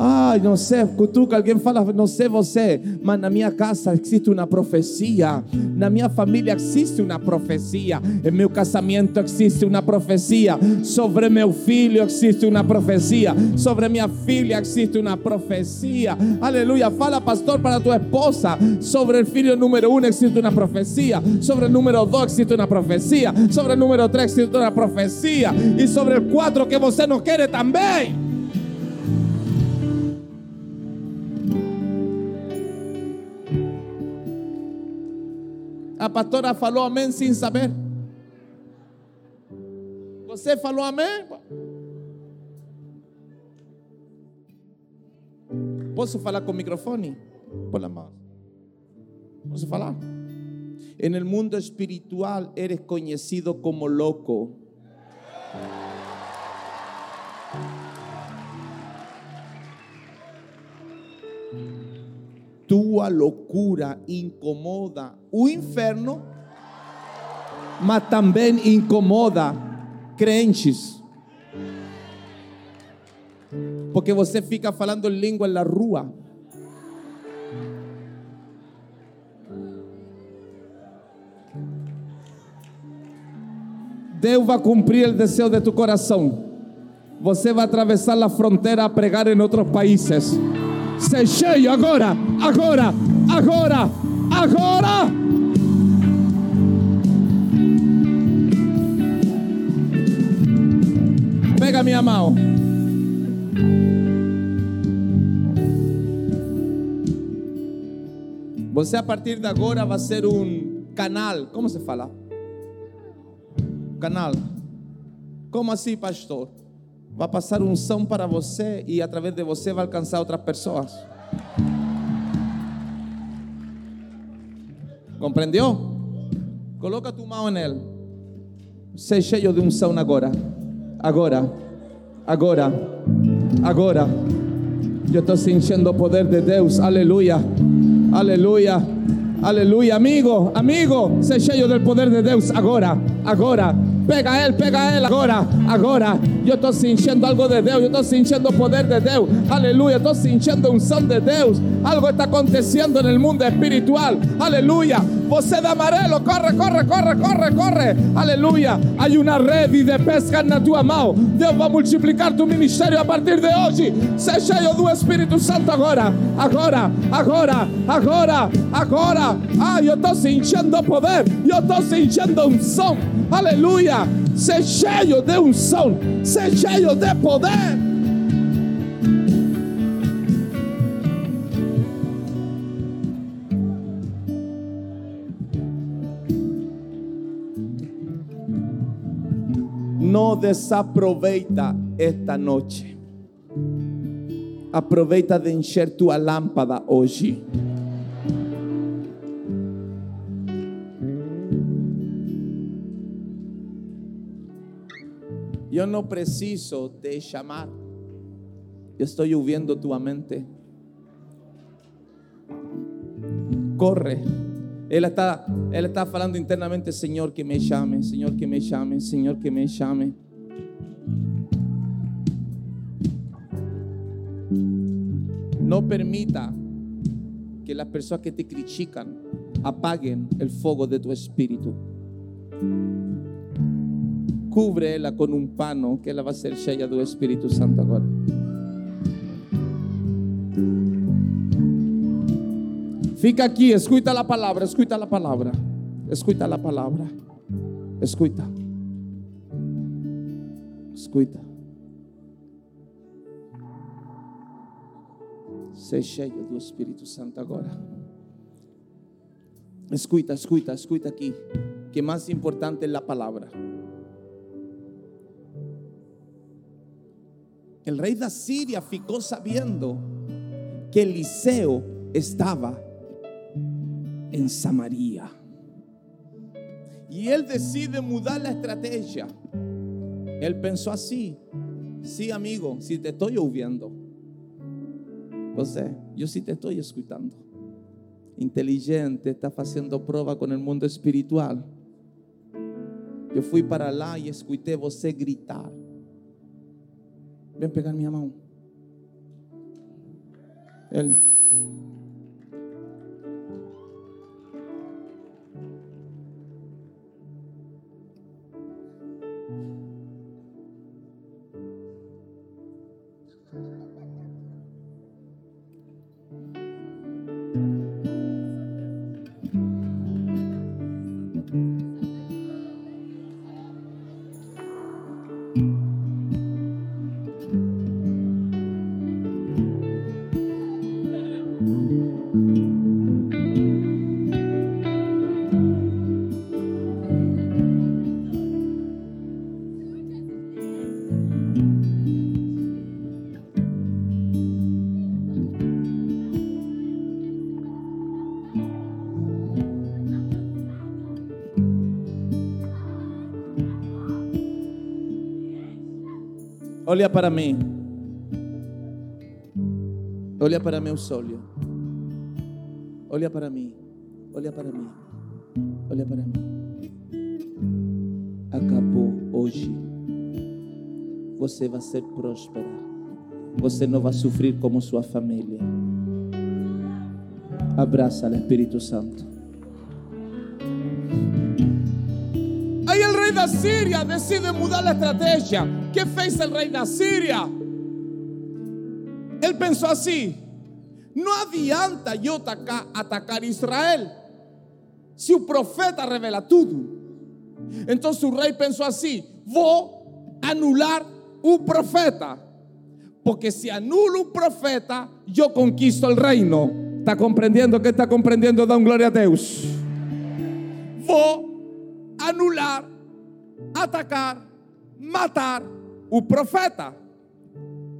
Ai, não sei, cutuca, alguém fala, não sei você, mas na minha casa existe uma profecia, na minha família existe uma profecia, em meu casamento existe uma profecia, sobre meu filho existe uma profecia, sobre minha filha existe uma profecia. Aleluia. Fala, pastor, para tua esposa, sobre o filho número um existe uma profecia, sobre o número dois existe uma profecia, sobre o número três existe uma profecia, e sobre o quatro que você não quer também. Pastora falou amém sem saber. Você falou amém? Posso falar com o microfone? Por la mão. Posso falar? En el mundo espiritual eres conhecido como loco. Tua loucura incomoda o inferno, mas também incomoda crentes. Porque você fica falando língua na rua. Deus vai cumprir o desejo de tu coração. Você vai atravessar a fronteira a pregar em outros países. Se cheio agora, agora, agora, agora. Pega minha mão. Você a partir de agora vai ser um canal. Como se fala? Canal. Como assim, pastor? Va a pasar un son para você y a través de você va a alcanzar otras personas. ¿Comprendió? Coloca tu mano en él. Sei cheio de unção agora. Agora. Agora. Agora. Eu estou sentindo o poder de Deus. Aleluia. Aleluia. Aleluia. Amigo, amigo, sei cheio do poder de Deus agora. Agora. Pega ele, pega ele agora, agora. Eu estou sentindo algo de Deus, eu estou sentindo o poder de Deus. Aleluia, estou sentindo unção de Deus. Algo está acontecendo no mundo espiritual. Aleluia. Você de amarelo, corre, corre, corre, corre, corre. Aleluia. Há uma rede de pesca na tua mão. Deus vai multiplicar tu ministério a partir de hoje. Seja cheio do Espírito Santo agora, agora, agora, agora, agora. Ah, eu estou sentindo poder, eu estou sentindo unção. Aleluia. Ser cheio de unção, ser cheio de poder. No desaproveita esta noche. Aproveita de encher tua lâmpada hoje. Yo no preciso te chamar. Yo estoy lloviendo tu mente. Corre. Él está, él está hablando internamente, Señor, que me llame, Señor, que me llame, Señor, que me llame. No permita que las personas que te critican apaguen el fuego de tu espíritu. Cúbrela con un pano que ela va a ser cheia do Espíritu Santo agora. Fica aqui, escuta a palavra, escuta a palavra, escuta a palavra, escuta, escuta. Ser cheio do Espírito Santo agora. Escuta, escuta, escuta aqui. Que mais importante é a palavra. El rey de Asiria ficó sabiendo que Eliseo estaba en Samaria. Y él decide mudar la estrategia. Él pensó así. Sí, amigo, si te estoy oyendo. José, yo sí te estoy escuchando. Inteligente, está haciendo prueba con el mundo espiritual. Yo fui para allá y escuché você gritar. Ven pegar minha mão. Ele. Olha para mim. Olha para meu olhos. Olha para mim. Olha para mim. Olha para mim. Acabou hoje. Você vai ser próspera. Você não vai sofrer como sua família. Abraça o Espírito Santo. Aí o rei da Síria decide mudar a estratégia. ¿Qué fez el rey de Asiria? Él pensó así, no adianta yo atacar, Israel si un profeta revela todo. Entonces el rey pensó así, voy a anular un profeta. Porque si anulo un profeta, yo conquisto el reino. ¿Está comprendiendo? ¿Qué está comprendiendo? Da un gloria a Dios. Voy a anular, atacar, matar o profeta.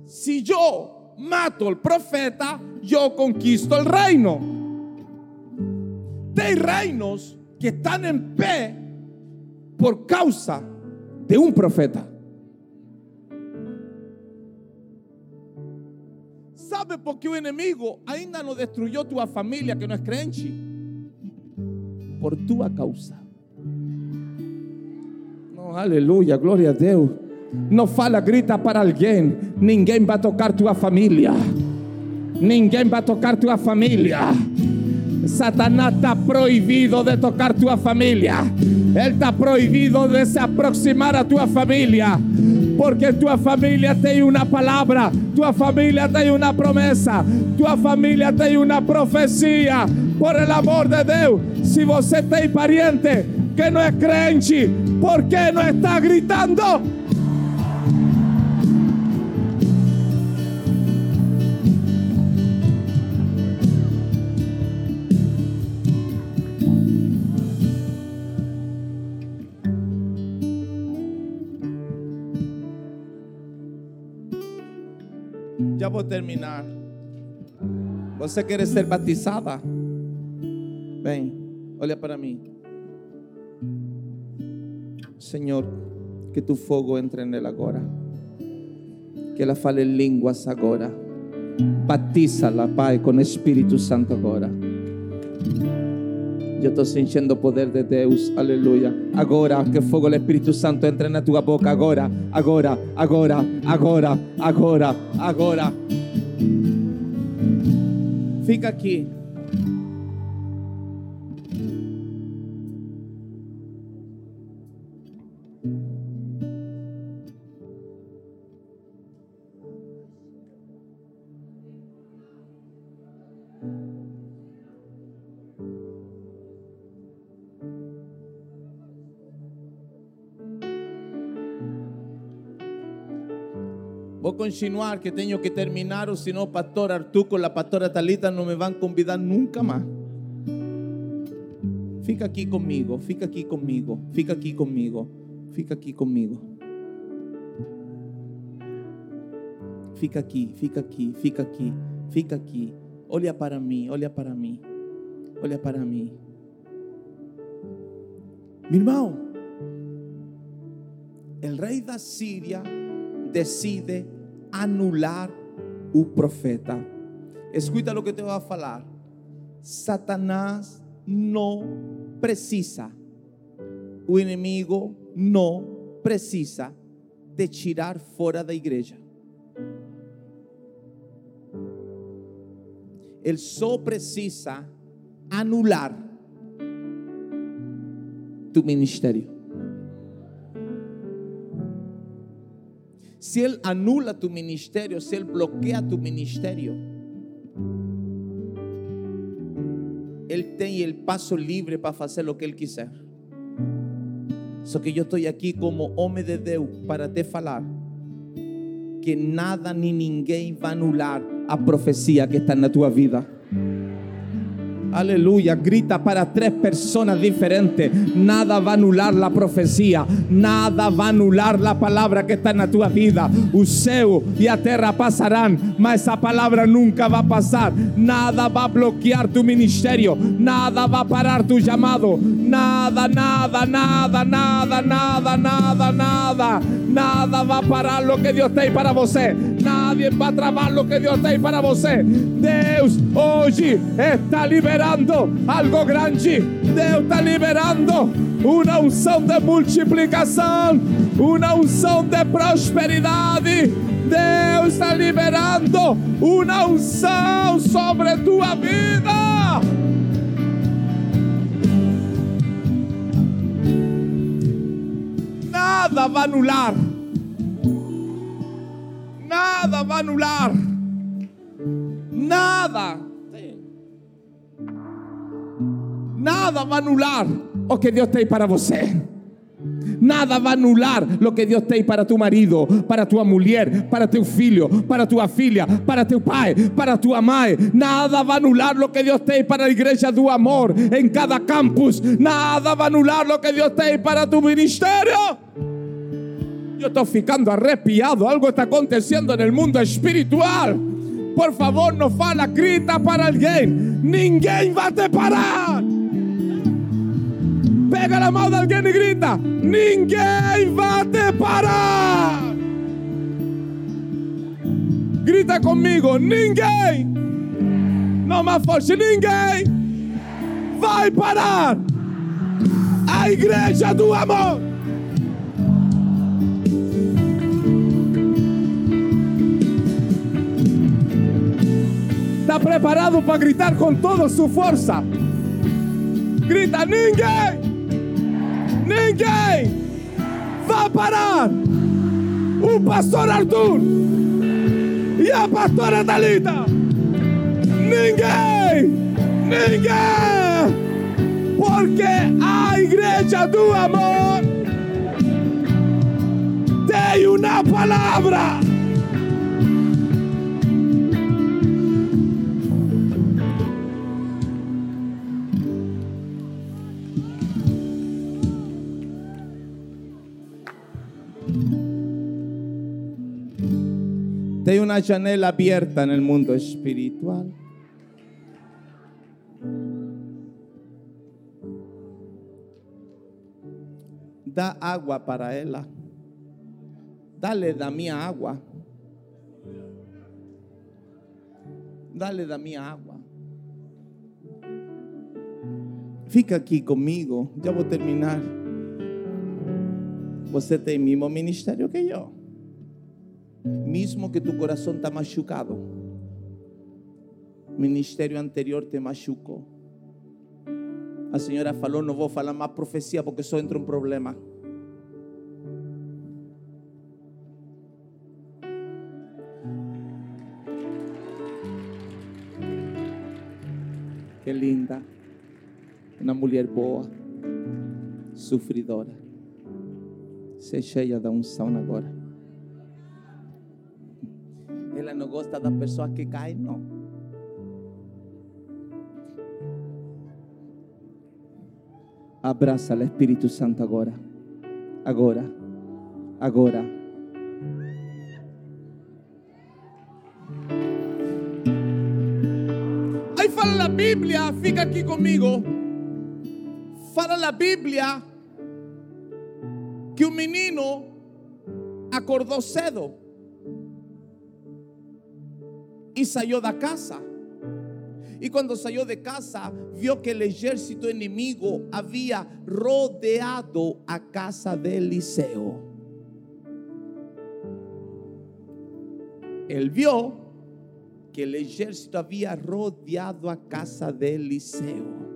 si yo mato al profeta, yo conquisto el reino. Hay reinos que están en pie por causa de un profeta. ¿Sabe por qué un enemigo ainda no destruyó tu familia que no es crente? Por tu causa. No, aleluya, gloria a Dios. No fala, grita para alguien. Ninguém va a tocar tu familia. Ninguém va a tocar tu familia. Satanás está prohibido de tocar tu familia. Él está prohibido de se aproximar a tu familia. Porque tu familia tiene una palabra, tu familia tiene una promesa, tu familia tiene una profecía. Por el amor de Dios, si você tem pariente que no es crente, ¿por qué no está gritando? A terminar. Você quer ser batizada? Vem, olha para mim. Senhor, que tu fogo entre nele agora. Que ela fale línguas agora. Batiza-la, Pai, com Espírito Santo agora. Eu estou sentindo o poder de Deus, aleluia. Agora, que o fogo do Espírito Santo entre na tua boca. Agora, agora, agora, agora, agora, agora. Fica aqui. Continuar que tenho que terminar, ou senão o pastor Arthur com a pastora Talita não me vão convidar nunca mais. Fica aqui comigo, fica aqui comigo, fica aqui comigo, fica aqui comigo. Fica aqui, fica aqui, fica aqui, fica aqui. Olha para mim, olha para mim, olha para mim. Meu irmão, o rei da Síria decide anular o profeta. Escuta lo que te voy a falar. Satanás no precisa, o inimigo no precisa de tirar fora da igreja. Ele só precisa anular tu ministério. Si Él anula tu ministerio, si Él bloquea tu ministerio, Él tiene el paso libre para hacer lo que Él quiser. Só que yo estoy aquí como hombre de Deus para te falar que nada ni ninguém va a anular a profecía que está en tu vida. Aleluya, grita para tres personas diferentes. Nada va a anular la profecía, nada va a anular la palabra que está en tu vida. Céu y a terra pasarán, mas esa palabra nunca va a pasar. Nada va a bloquear tu ministerio, nada va a parar tu llamado. Nada, nada, nada, nada, nada, nada, nada. Nada va a parar lo que Dios tem para você. Nadie va a trabar lo que Dios tem para você. Deus hoje está liberando algo grande. Deus está liberando uma unção de multiplicação, uma unção de prosperidade. Deus está liberando uma unção sobre tua vida. Nada va a anular. A anular. Nada. Nada va a anular o que Dios tem para você. Nada va a anular lo que Dios tem para tu marido, para tua mulher, para teu filho, para tua filha, para teu pai, para tua mãe. Nada va a anular lo que Dios tem para a igreja do amor em cada campus. Nada va a anular lo que Dios tem para tu ministério. Yo estoy ficando arrepiado. Algo está aconteciendo en el mundo espiritual. Por favor, no fala, grita para alguien. Ninguém va a te parar. Pega la mano de alguien y grita. Ninguém va a te parar. Grita conmigo. Ninguém. No más forte. Ninguém vai parar. A igreja do amor. Está preparado para gritar con toda su fuerza. Grita, ninguém, ninguém! Vai parar! O pastor Arthur e a pastora Dalita. Ninguém, ninguém, porque a igreja do amor tem uma palavra. Hay una janela abierta en el mundo espiritual. Da agua para ella. Dale da mía agua. Dale da mía agua. Fica aquí conmigo. Ya voy a terminar. Você tem el mismo ministerio que yo. Mesmo que tu coração está machucado, ministério anterior te machucou. A senhora falou: não vou falar mais profecia porque só entra um problema. Que linda. Uma mulher boa, sofridora. Se cheia da unção agora. Ela não gosta das pessoas que caem, não. Abraça o Espírito Santo agora. Agora. Agora. Fala a Bíblia, fica aqui comigo. Fala a Bíblia que o menino acordou cedo y salió de casa. Y cuando salió de casa, vio que el ejército enemigo había rodeado a casa de Eliseo. Él vio que el ejército había rodeado a casa de Eliseo.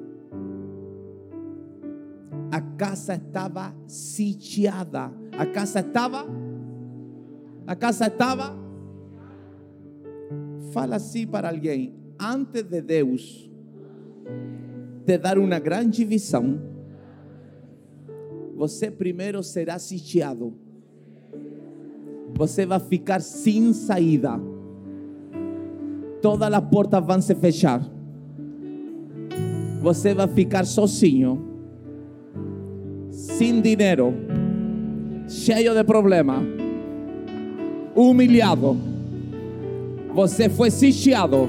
A casa estaba sitiada. A casa estaba. A casa estaba Fala assim para alguém: antes de Deus te dar uma grande visão, você primeiro será sitiado. Você vai ficar sem saída. Todas as portas vão se fechar. Você vai ficar sozinho, sem dinheiro, cheio de problema, humilhado você foi sitiado.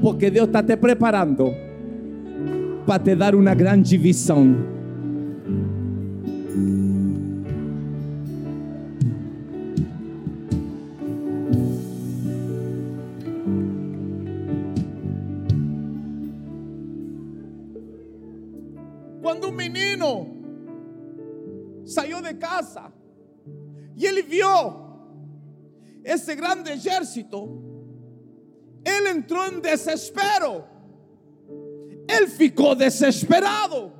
Porque Deus está te preparando para te dar uma grande visão. Viu ese grande ejército, él entró en desespero. Él ficó desesperado.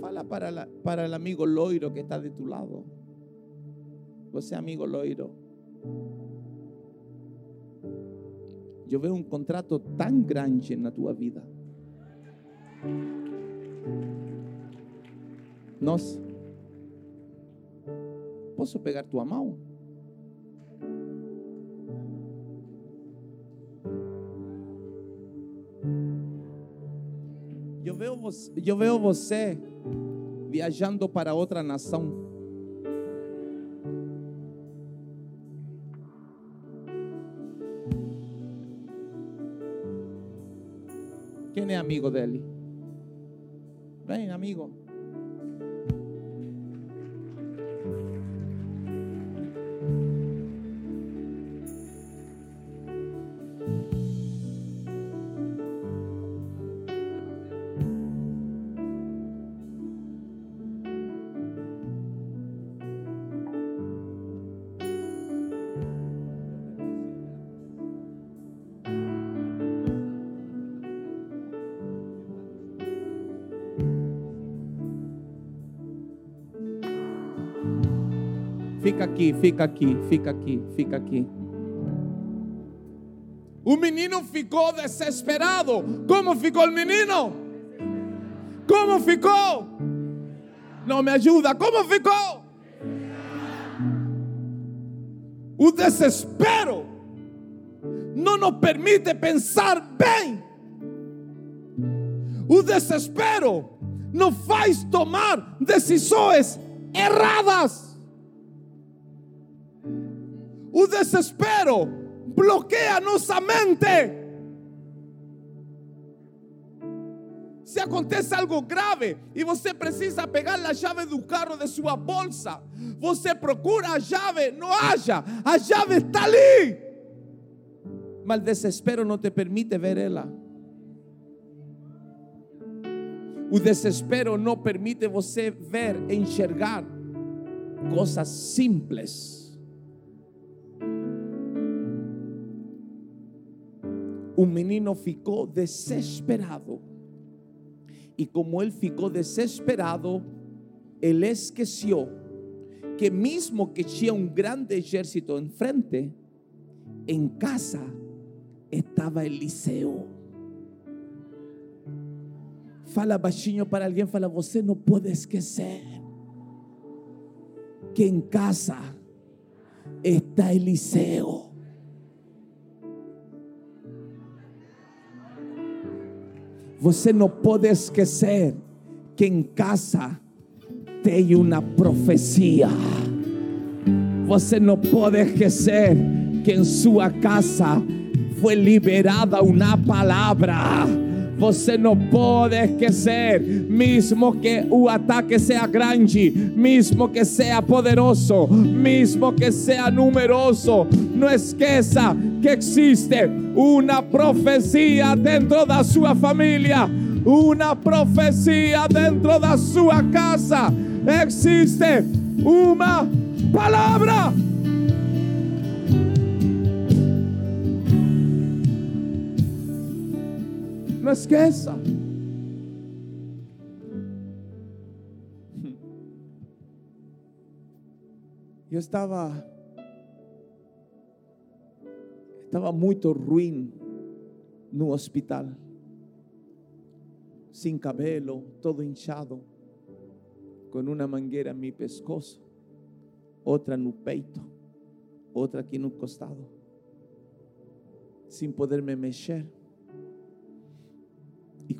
Fala para, el amigo Loiro que está de tu lado. Você amigo Loiro. Yo veo un contrato tan grande en la tua vida. Nos Posso pegar tua mão? Eu vejo você, eu vejo você viajando para otra nación. ¿Quién es amigo de él? Ven, amigo. Aqui, fica aqui, fica aqui, fica aqui. O menino ficou desesperado. Como ficou o menino? Como ficou? Não me ajuda. Como ficou? O desespero não nos permite pensar bem. O desespero nos faz tomar decisões erradas. O desespero bloqueia nossa mente. Se acontece algo grave e você precisa pegar a chave do carro de sua bolsa, você procura a chave, não acha, a chave está ali. Mas desespero não te permite ver ela. O desespero não permite você ver, enxergar coisas simples. Un menino ficou desesperado. Y como él ficou desesperado, él esqueció que mismo que tinha un grande ejército enfrente, en casa estaba Eliseo. Fala baixinho para alguien, fala, você no puede esquecer que en casa está Eliseo. Você não pode esquecer que em casa tem uma profecia. Você não pode esquecer que em sua casa foi liberada uma palavra. Você não pode esquecer, mesmo que o ataque seja grande, mesmo que seja poderoso, mesmo que seja numeroso, não esqueça que existe uma profecia dentro da sua família, uma profecia dentro da sua casa. Existe uma palavra. Não esqueça. Eu estava estava muito ruim no hospital. Sem cabelo, todo inchado, com uma mangueira em meu pescoço, outra no peito, outra aqui no costado, sem poder me mexer.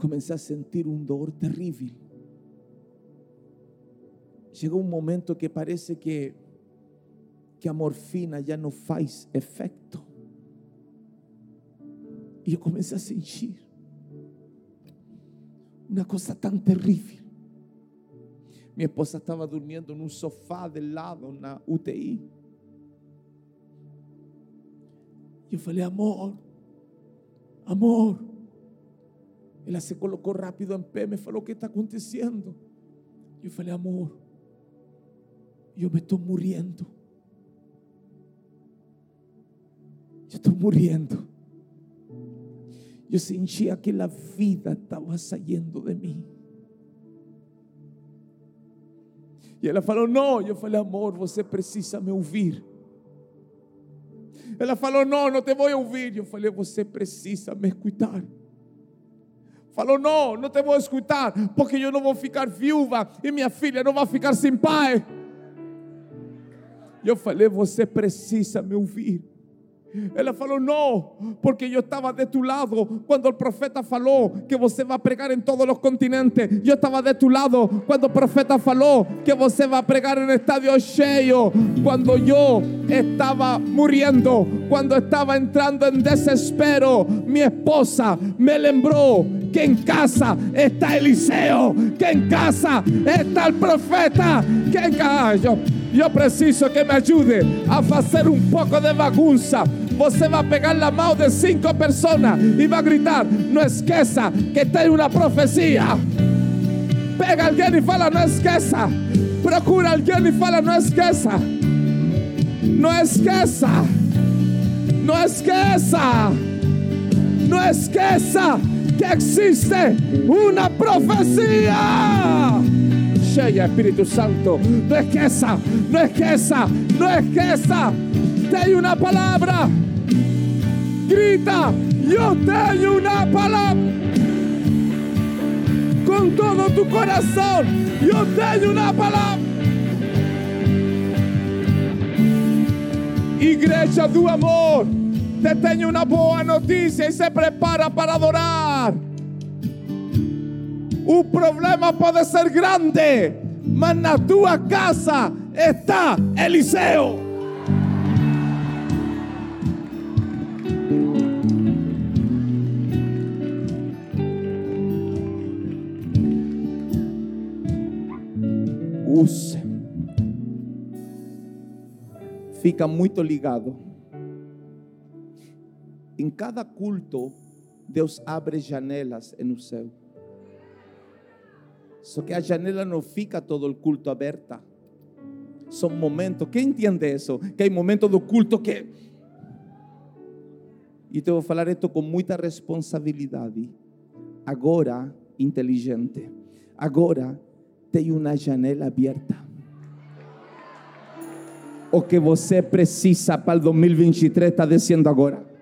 Comecei a sentir um dor terrível. Chegou um momento que parece que, que a morfina já não faz efeito. E eu comecei a sentir uma coisa tão terrível. Minha esposa estava dormindo num sofá de lado na UTI. E eu falei, amor, amor. Ela se colocou rápido em pé, me falou o que está acontecendo. Eu falei, amor, eu me estou morrendo. Eu estou morrendo. Eu sentia que a vida estava saindo de mim. E ela falou: Não. Eu falei: Amor, você precisa me ouvir. Ela falou: Não, não te vou ouvir. Eu falei: Você precisa me escutar. Falou: Não, não te vou escutar, porque eu não vou ficar viúva e minha filha não vai ficar sem pai. Eu falei: Você precisa me ouvir. Ela falou: Não, porque eu estava de tu lado quando o profeta falou que você vai pregar em todos os continentes. Eu estava de tu lado quando o profeta falou que você vai pregar em estádio cheio. Quando eu estava morrendo, quando estava entrando em desespero, minha esposa me lembrou que en casa está Eliseo, que en casa está el profeta, que en casa yo, yo preciso que me ayude a hacer un poco de bagunza. Você vai pegar na mão de cinco pessoas e vai gritar: Não esqueça que tem uma profecia. Pega alguém e fala: Não esqueça. Procura alguém e fala: Não esqueça. Não esqueça. Não esqueça. Não esqueça que existe una profecía. Cheia, Espíritu Santo. No es que esa, no es que esa, no es que esa. Tengo una palabra. Grita, yo tengo una palabra. Con todo tu corazón, yo tengo una palabra. Igreja do amor. Te tenho uma boa notícia e se prepara para adorar. O problema pode ser grande, mas na tua casa está Eliseu. Use. Fica muito ligado. Em cada culto, Deus abre janelas no céu. Só que a janela não fica todo o culto aberta. São momentos, quem entende isso? Que há momentos do culto que. E te vou falar isto com muita responsabilidade. Agora, inteligente. Agora, tem uma janela aberta. O que você precisa para o 2023 está dizendo agora.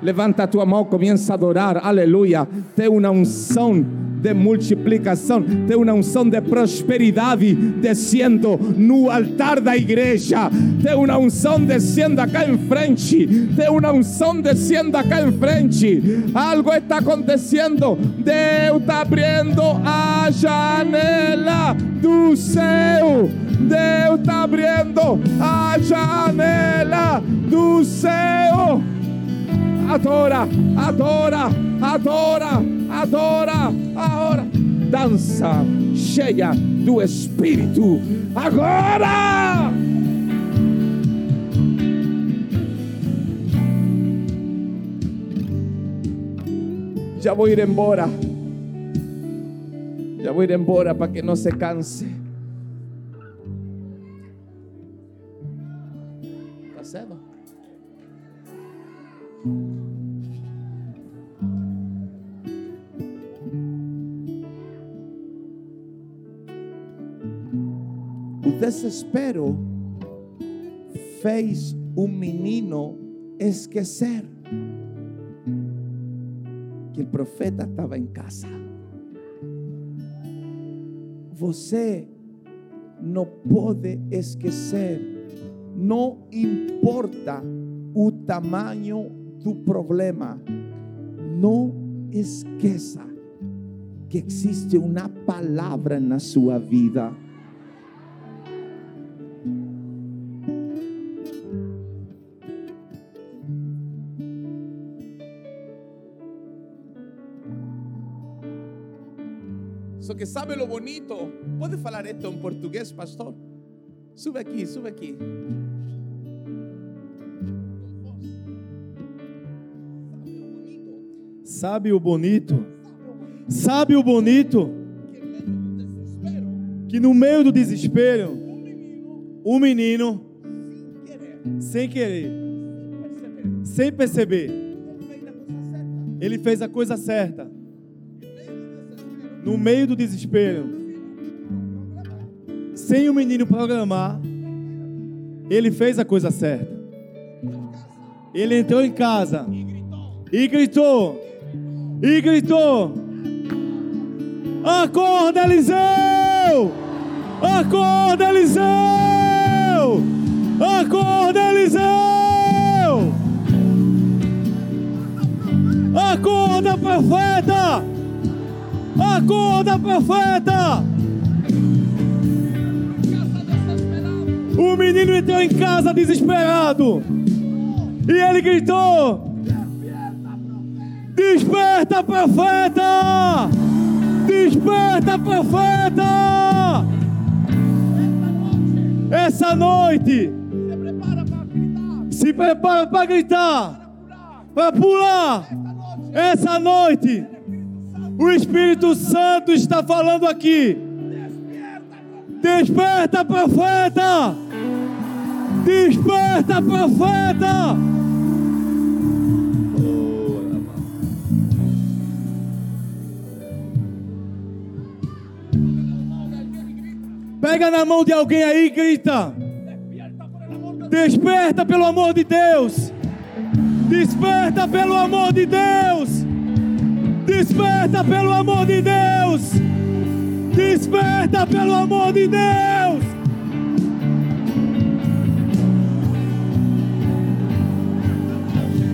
Levanta tua mão, começa a adorar, aleluia. Tem uma unção de multiplicação, tem uma unção de prosperidade descendo no altar da igreja. Tem uma unção descendo acá em frente. Tem uma unção descendo acá em frente. Algo está acontecendo. Deus está abrindo a janela do céu. Deus está abrindo a janela do céu adora, adora, adora, adora, agora. Dança cheia do Espírito, agora. Já vou ir embora. Já vou ir embora para que não se canse. O desespero fez o menino esquecer que o profeta estava em casa. Você não pode esquecer, não importa o tamanho do problema, não esqueça que existe uma palavra na sua vida. Só que sabe lo bonito? Pode falar esto em português, pastor? Sube aqui, sube aqui. Sabe o bonito? Sabe o bonito? Que no meio do desespero, o menino, sem querer, sem perceber, ele fez a coisa certa. No meio do desespero, sem o menino programar, ele fez a coisa certa. Ele entrou em casa e gritou e gritou: Acorda, Eliseu! Acorda, Eliseu! Acorda, Eliseu! Acorda, profeta! Acorda, profeta! O menino entrou em casa desesperado e ele gritou: Desperta, profeta! Desperta, profeta! Essa noite, se prepara para gritar, para pular. Essa noite, o Espírito Santo está falando aqui. Desperta, profeta! Desperta, profeta! Pega na mão de alguém aí e grita. Desperta pelo amor de Deus. Desperta pelo amor de Deus. Desperta pelo amor de Deus. Desperta pelo amor de Deus.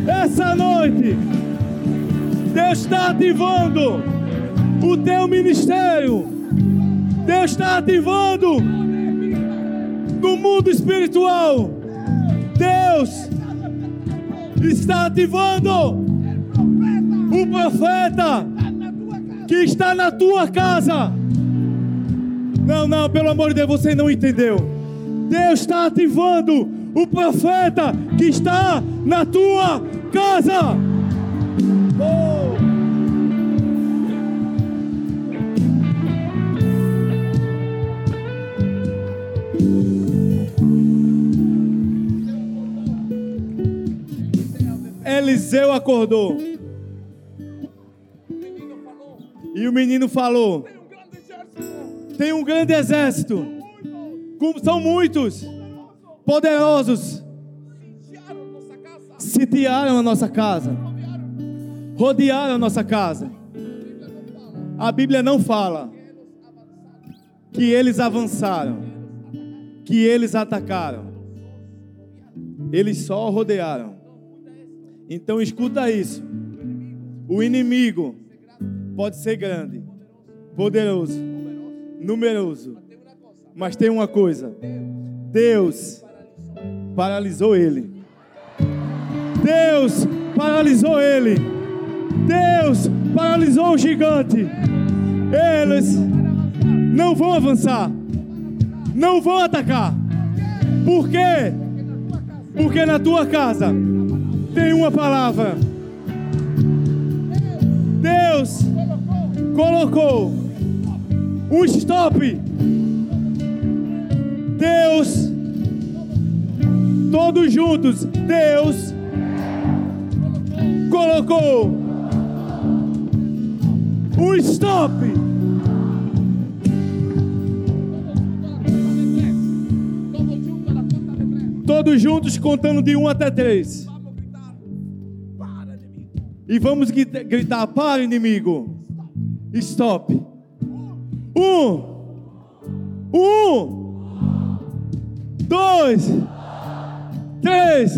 Essa noite, Deus está ativando o teu ministério. Deus está ativando no mundo espiritual. Deus está ativando o profeta que está na tua casa. Não, não, pelo amor de Deus, você não entendeu. Deus está ativando o profeta que está na tua casa. Oh. Eliseu acordou. E o menino falou: Tem um grande exército. São muitos, poderosos. Sitiaram a nossa casa. Rodearam a nossa casa. A Bíblia não fala que eles avançaram, que eles atacaram. Eles só rodearam. Então escuta isso. O inimigo pode ser grande, poderoso, numeroso, mas tem uma coisa: Deus paralisou ele. Deus paralisou ele. Deus paralisou o gigante. Eles não vão avançar, não vão atacar. Por quê? Porque na tua casa tem uma palavra. Deus colocou um stop. Deus, todos juntos, Deus colocou um stop. Todos juntos contando de um até três. E vamos gritar: para, inimigo. Stop. Um. Um. Dois. Três.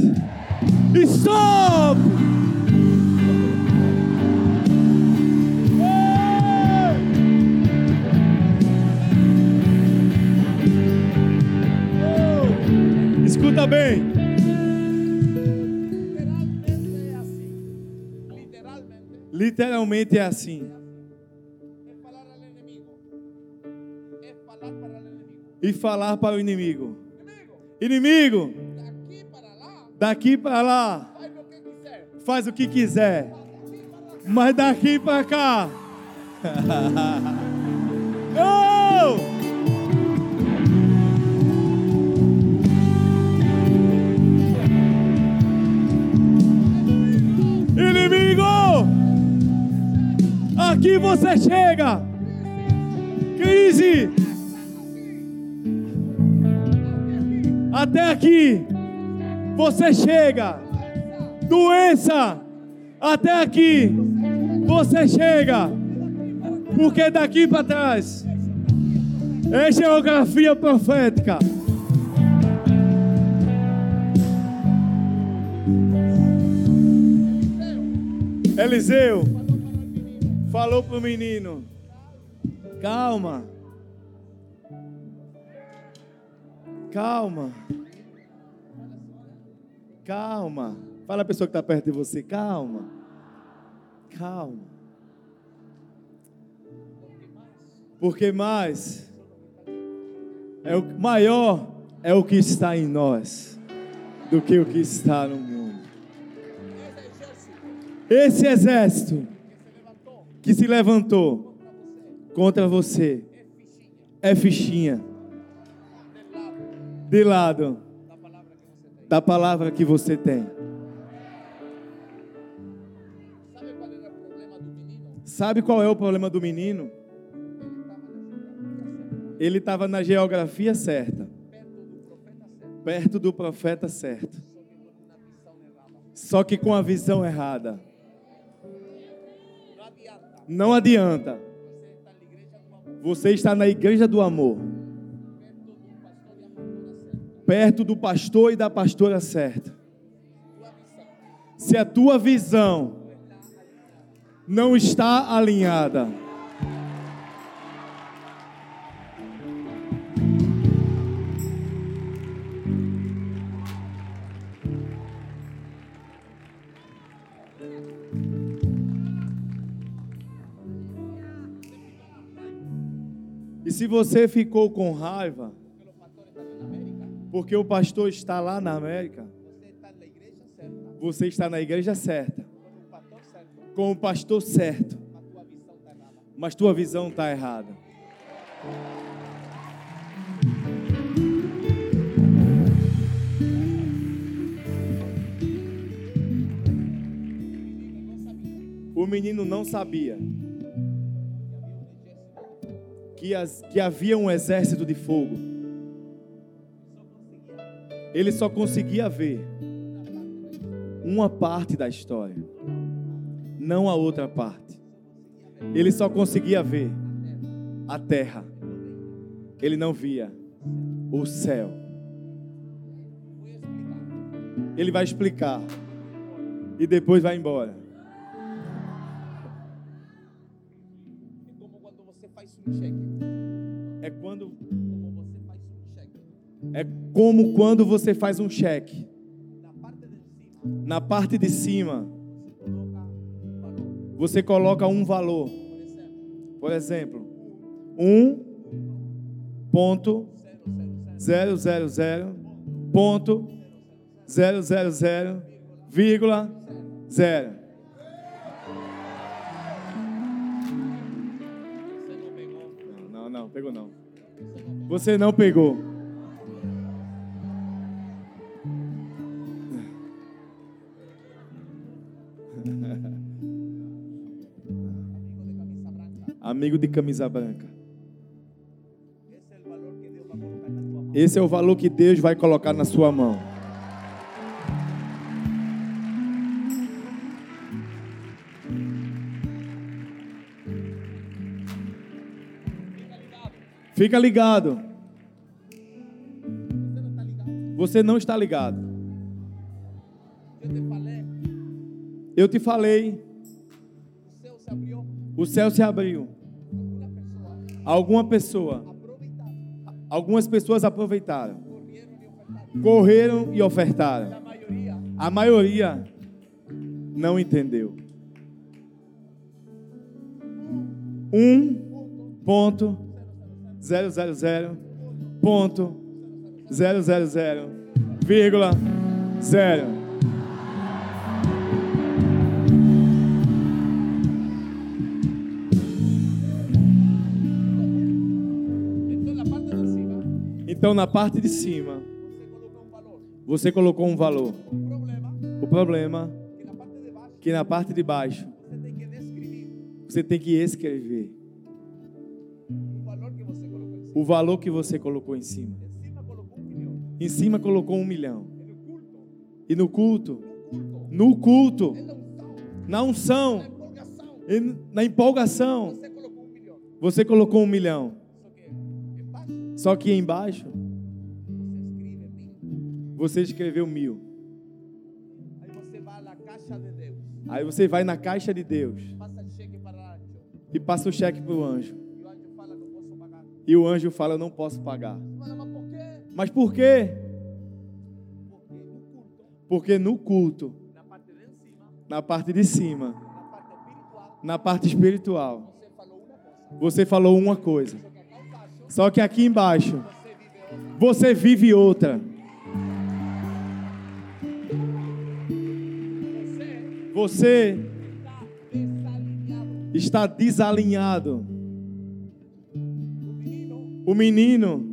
Stop. Escuta bem. Literalmente é assim. E falar para o inimigo. Inimigo. Daqui para lá. Faz o que quiser. Mas daqui para cá. oh! Aqui você chega. Crise. Até aqui você chega. Doença. Até aqui você chega. Porque daqui para trás é geografia profética. Eliseu falou para o menino: Calma. Calma. Calma. Fala a pessoa que está perto de você: Calma. Calma. Porque mais é o maior é o que está em nós do que o que está no mundo. Esse exército que se levantou contra você é fichinha de lado da palavra que você tem. Sabe qual é o problema do menino? Ele estava na geografia certa, perto do profeta certo, só que com a visão errada. Não adianta. Você está na igreja do amor, perto do pastor e da pastora certa. Se a tua visão não está alinhada, se você ficou com raiva, porque o pastor está lá na América, você está na igreja certa, com o pastor certo, mas tua visão está errada. O menino não sabia que, as, que havia um exército de fogo. Ele só conseguia ver uma parte da história, não a outra parte. Ele só conseguia ver a terra. Ele não via o céu. Ele vai explicar e depois vai embora. É quando como você faz um cheque. É como quando você faz um cheque. Na parte de cima. Na parte de cima você coloca um valor. Por exemplo, 1.000.000,000,0. Você não pegou. Amigo de camisa branca. Esse é o valor que Deus vai colocar na sua mão. Fica ligado. Você não está ligado. Eu te falei. O céu se abriu. Alguma pessoa. Algumas pessoas aproveitaram. Correram e ofertaram. A maioria não entendeu. Um ponto zero zero zero ponto zero zero zero vírgula zero. Então na parte de cima você colocou um valor. O problema é que na parte de baixo você tem que escrever o valor que você colocou em cima. Em cima colocou um milhão. E no culto, no culto, na unção, na empolgação, você colocou um milhão. Só que embaixo, você escreveu mil. Aí você vai na caixa de Deus e passa o cheque para o anjo. E o anjo fala: Eu não posso pagar. Mas por quê? Porque no culto, na parte de cima, na parte espiritual, você falou uma coisa. Só que aqui embaixo, você vive outra. Você está desalinhado. O menino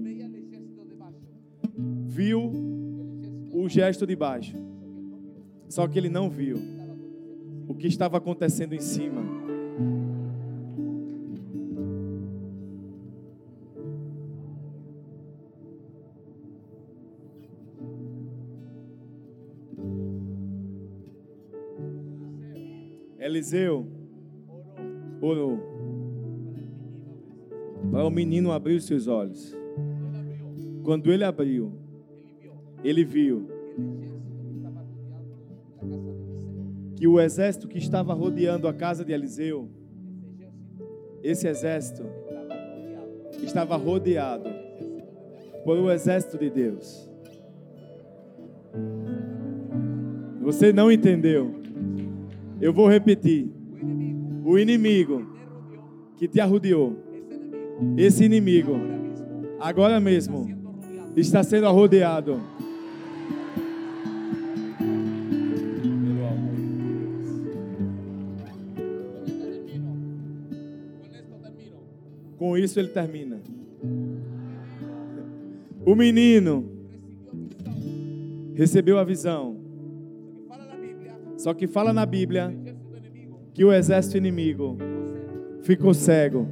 viu o gesto de baixo, só que ele não viu o que estava acontecendo em cima. Eliseu orou para o menino abrir os seus olhos. Quando ele abriu, ele viu que o exército que estava rodeando a casa de Eliseu, esse exército estava rodeado por o exército de Deus. Você não entendeu? Eu vou repetir. o inimigo que te arrodeou, esse inimigo, agora mesmo, está sendo rodeado. Com isso ele termina. O menino recebeu a visão. Só que fala na Bíblia que o exército inimigo ficou cego.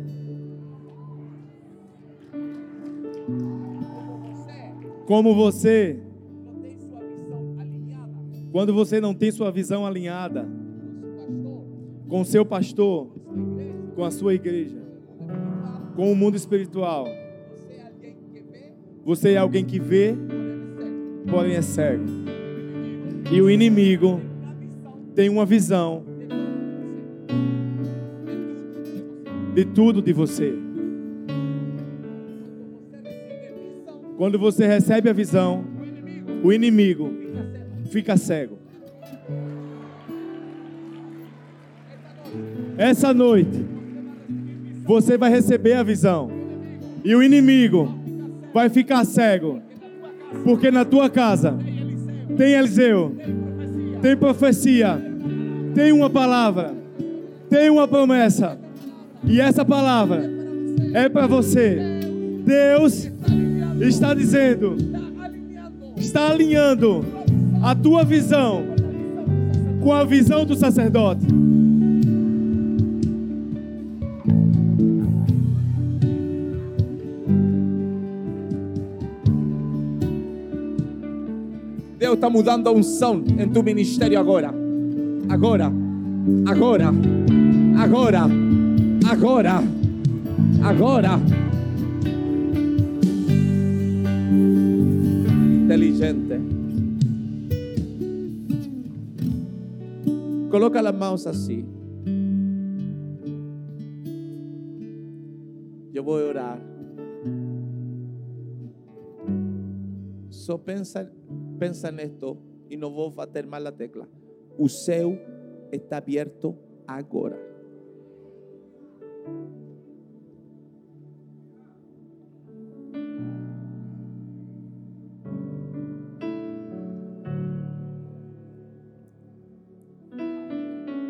Como você, quando você não tem sua visão alinhada com seu pastor, com a sua igreja, com o mundo espiritual, você é alguém que vê, porém é cego. E o inimigo tem uma visão de tudo de você. Quando você recebe a visão, o inimigo fica cego. Essa noite, você vai receber a visão. E o inimigo vai ficar cego. Porque na tua casa tem Eliseu, tem profecia, tem uma palavra, tem uma promessa. E essa palavra é para você. Deus está dizendo, está alinhando a tua visão com a visão do sacerdote. Deus está mudando a unção em tu ministério agora. Agora. Agora. Agora. Agora. Agora. Inteligente. Coloca las manos así. Yo voy a orar. Só pensa, pensa nesto e não vou bater mais a tecla. O céu está aberto agora.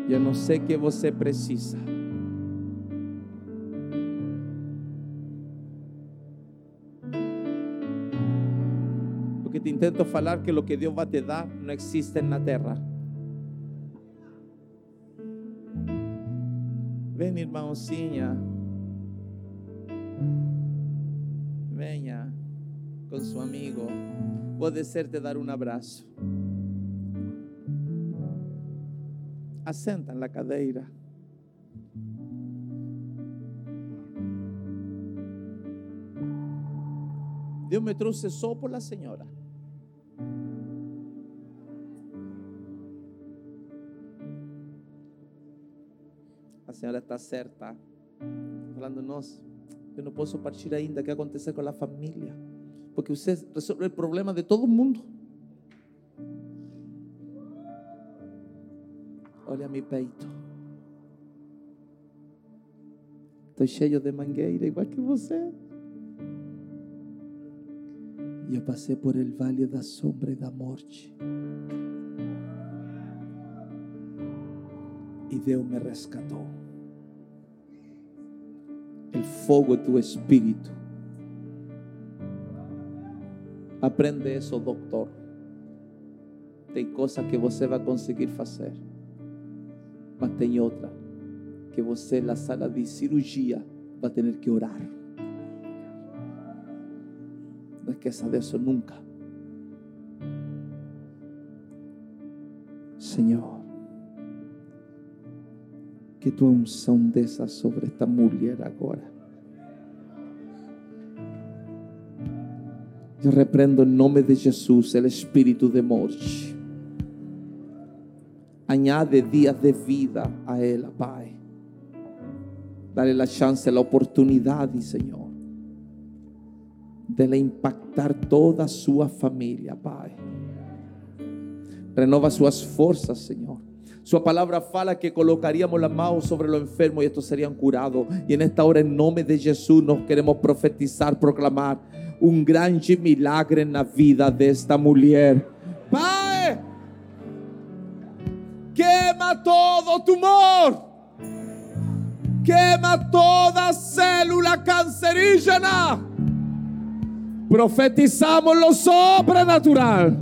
Eu não sei o que você precisa. Porque te intento falar que lo que Deus vai te dar não existe na terra. Vem, irmãozinha. Venha com seu amigo. Vou descer te dar um abraço. Assenta na cadeira. Deus me trouxe só por la senhora. senhora está certa. Falando, nossa, eu não posso partir ainda. Que acontecer com a família? Porque você resolve o problema de todo mundo. Olha meu peito. Estou cheio de mangueira, igual que você. E eu passei por el vale da sombra e da morte. E Deus me resgatou. El fogo tu espírito. Aprende isso, doutor. Tem coisa que você vai conseguir fazer, mas tem outra que você na sala de cirurgia vai ter que orar. Não esqueça disso nunca. Senhor, que tua unção desça sobre esta mulher agora. Eu repreendo em nome de Jesus o espírito de morte. Añade dias de vida a ela, Pai. Dale la chance, la oportunidade, Senhor, de ela impactar toda a sua família, Pai. Renova suas forças, Senhor. Sua palavra fala que colocaríamos la mão sobre los enfermos y estos serían curados. Y en esta hora, en nombre de Jesús, nos queremos profetizar, proclamar un grande milagre en la vida de esta mujer. Todo tumor. Quema toda célula cancerígena. Profetizamos lo sobrenatural.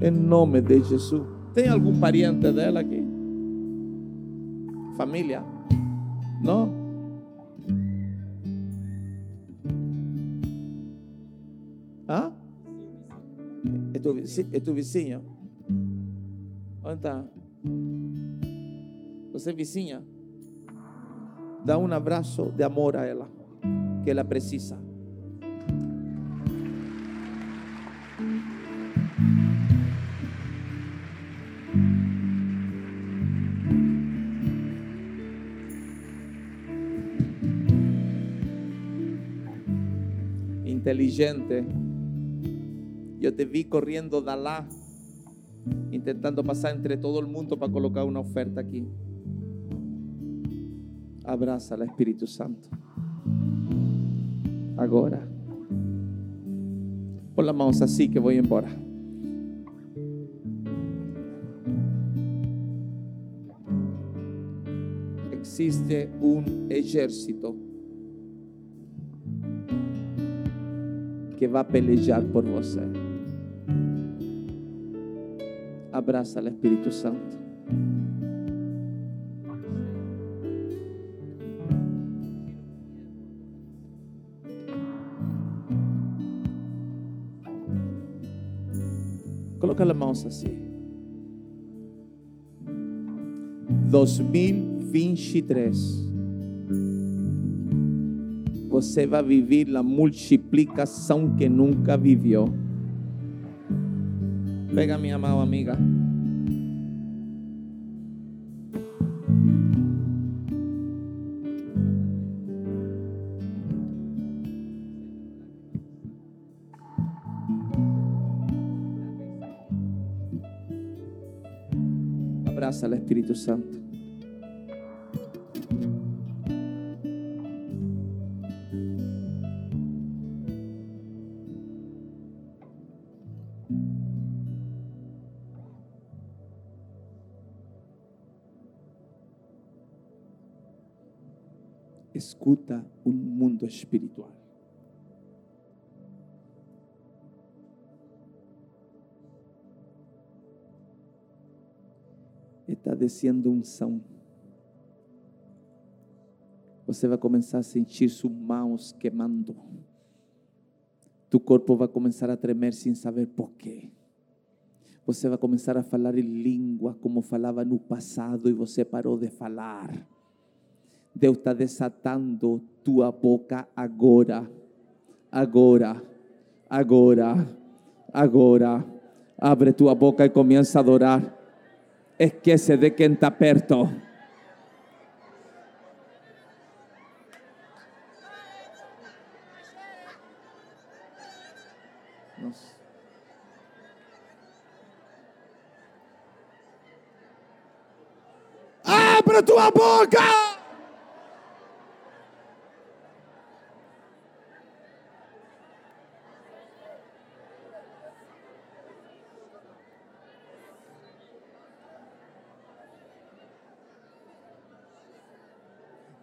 En nome de Jesus. Tem algum pariente dela aqui? Família? Não? Hã? É tu, é tu? Onde está? Você vizinha? Dá um abraço de amor a ela, que ela precisa. inteligente. Yo te vi corriendo de lá, intentando pasar entre todo el mundo para colocar una oferta aquí. Abraza al Espíritu Santo. Agora. Pon las manos así que voy embora. Existe un ejército que va a pelear por você. Abraça o Espírito Santo. Coloca as mãos assim. 2023 você vai viver a multiplicação que nunca viveu. Pega minha mão, amiga. Abraça o Espírito Santo. Escuta un mundo espiritual. Está descendo unção. Você vai começar a sentir suas mãos queimando. Tu corpo vai começar a tremer sem saber porquê. Você vai começar a falar em língua como falava no passado e você parou de falar. Deus está desatando tua boca agora. Agora. Agora. Agora. Abre tua boca e comienza a adorar. Esquece de quem está perto. Abre tua boca!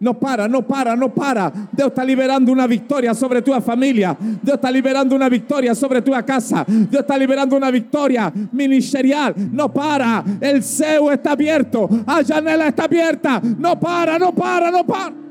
No para, no para, no para. Dios está liberando una victoria sobre tu familia. Dios está liberando una victoria sobre tu casa. Dios está liberando una victoria ministerial. No para. El CEO está abierto. La janela está abierta. No para, no para, no para.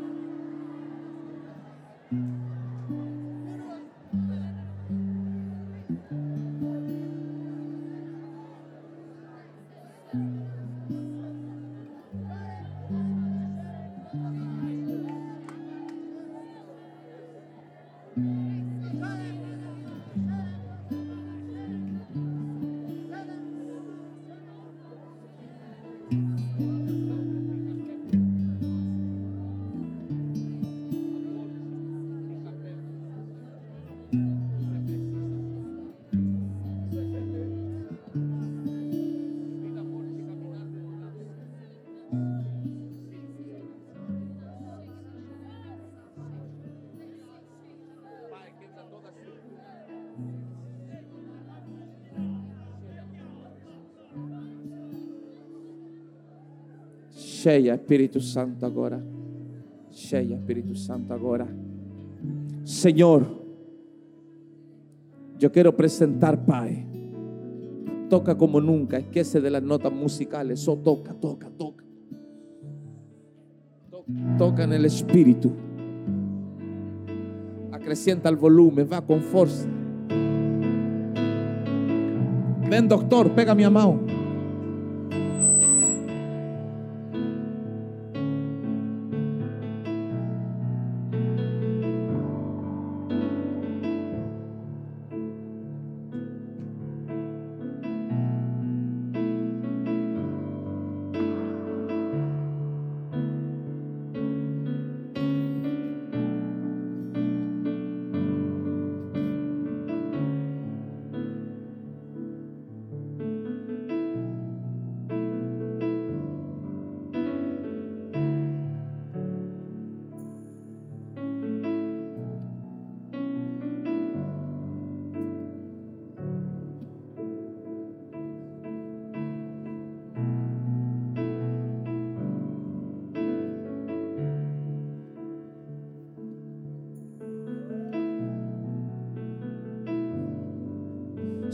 Cheia, Espírito Santo, agora. Cheia, Espírito Santo, agora. Senhor, eu quero apresentar, Pai. Toca como nunca, esquece de las notas musicales, só toca, toca, toca. Toca en el Espírito. Acrescenta el volumen, va con fuerza. Ven, doctor, pega mi mão.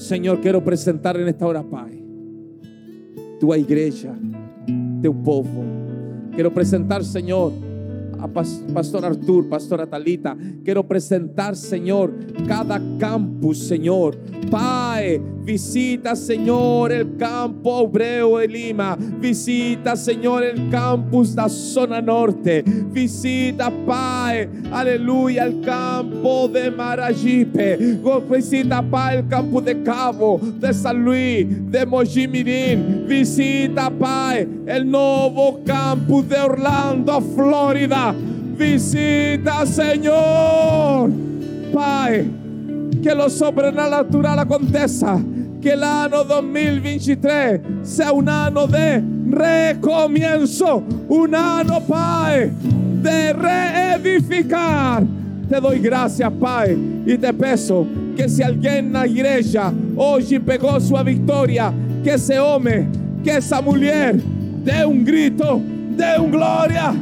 Senhor, quero presentar en esta hora, Pai, tua igreja, teu povo. Quero presentar, Senhor, a Pastor Artur, Pastora Talita. Quero presentar, Senhor, cada campus, Senhor. Pai, visita, Senhor, el campo obreu de Lima. Visita, Senhor, el campus da zona norte. Visita, Pai, aleluya, el campo de Marajipe. Visita, Pai, el campo de Cabo, de San Luis, de Mojimirim. Visita, Pai, el novo campus de Orlando, Florida. Visita, Señor. Pai, que lo sobrenatural aconteça. Que el año 2023 sea un año de recomienzo. Un año, Pai, de reedificar. Te doy gracias, Pai, y te peço que si alguien en la iglesia hoy pegó su victoria, que ese hombre, que esa mujer dé un grito, dé un gloria.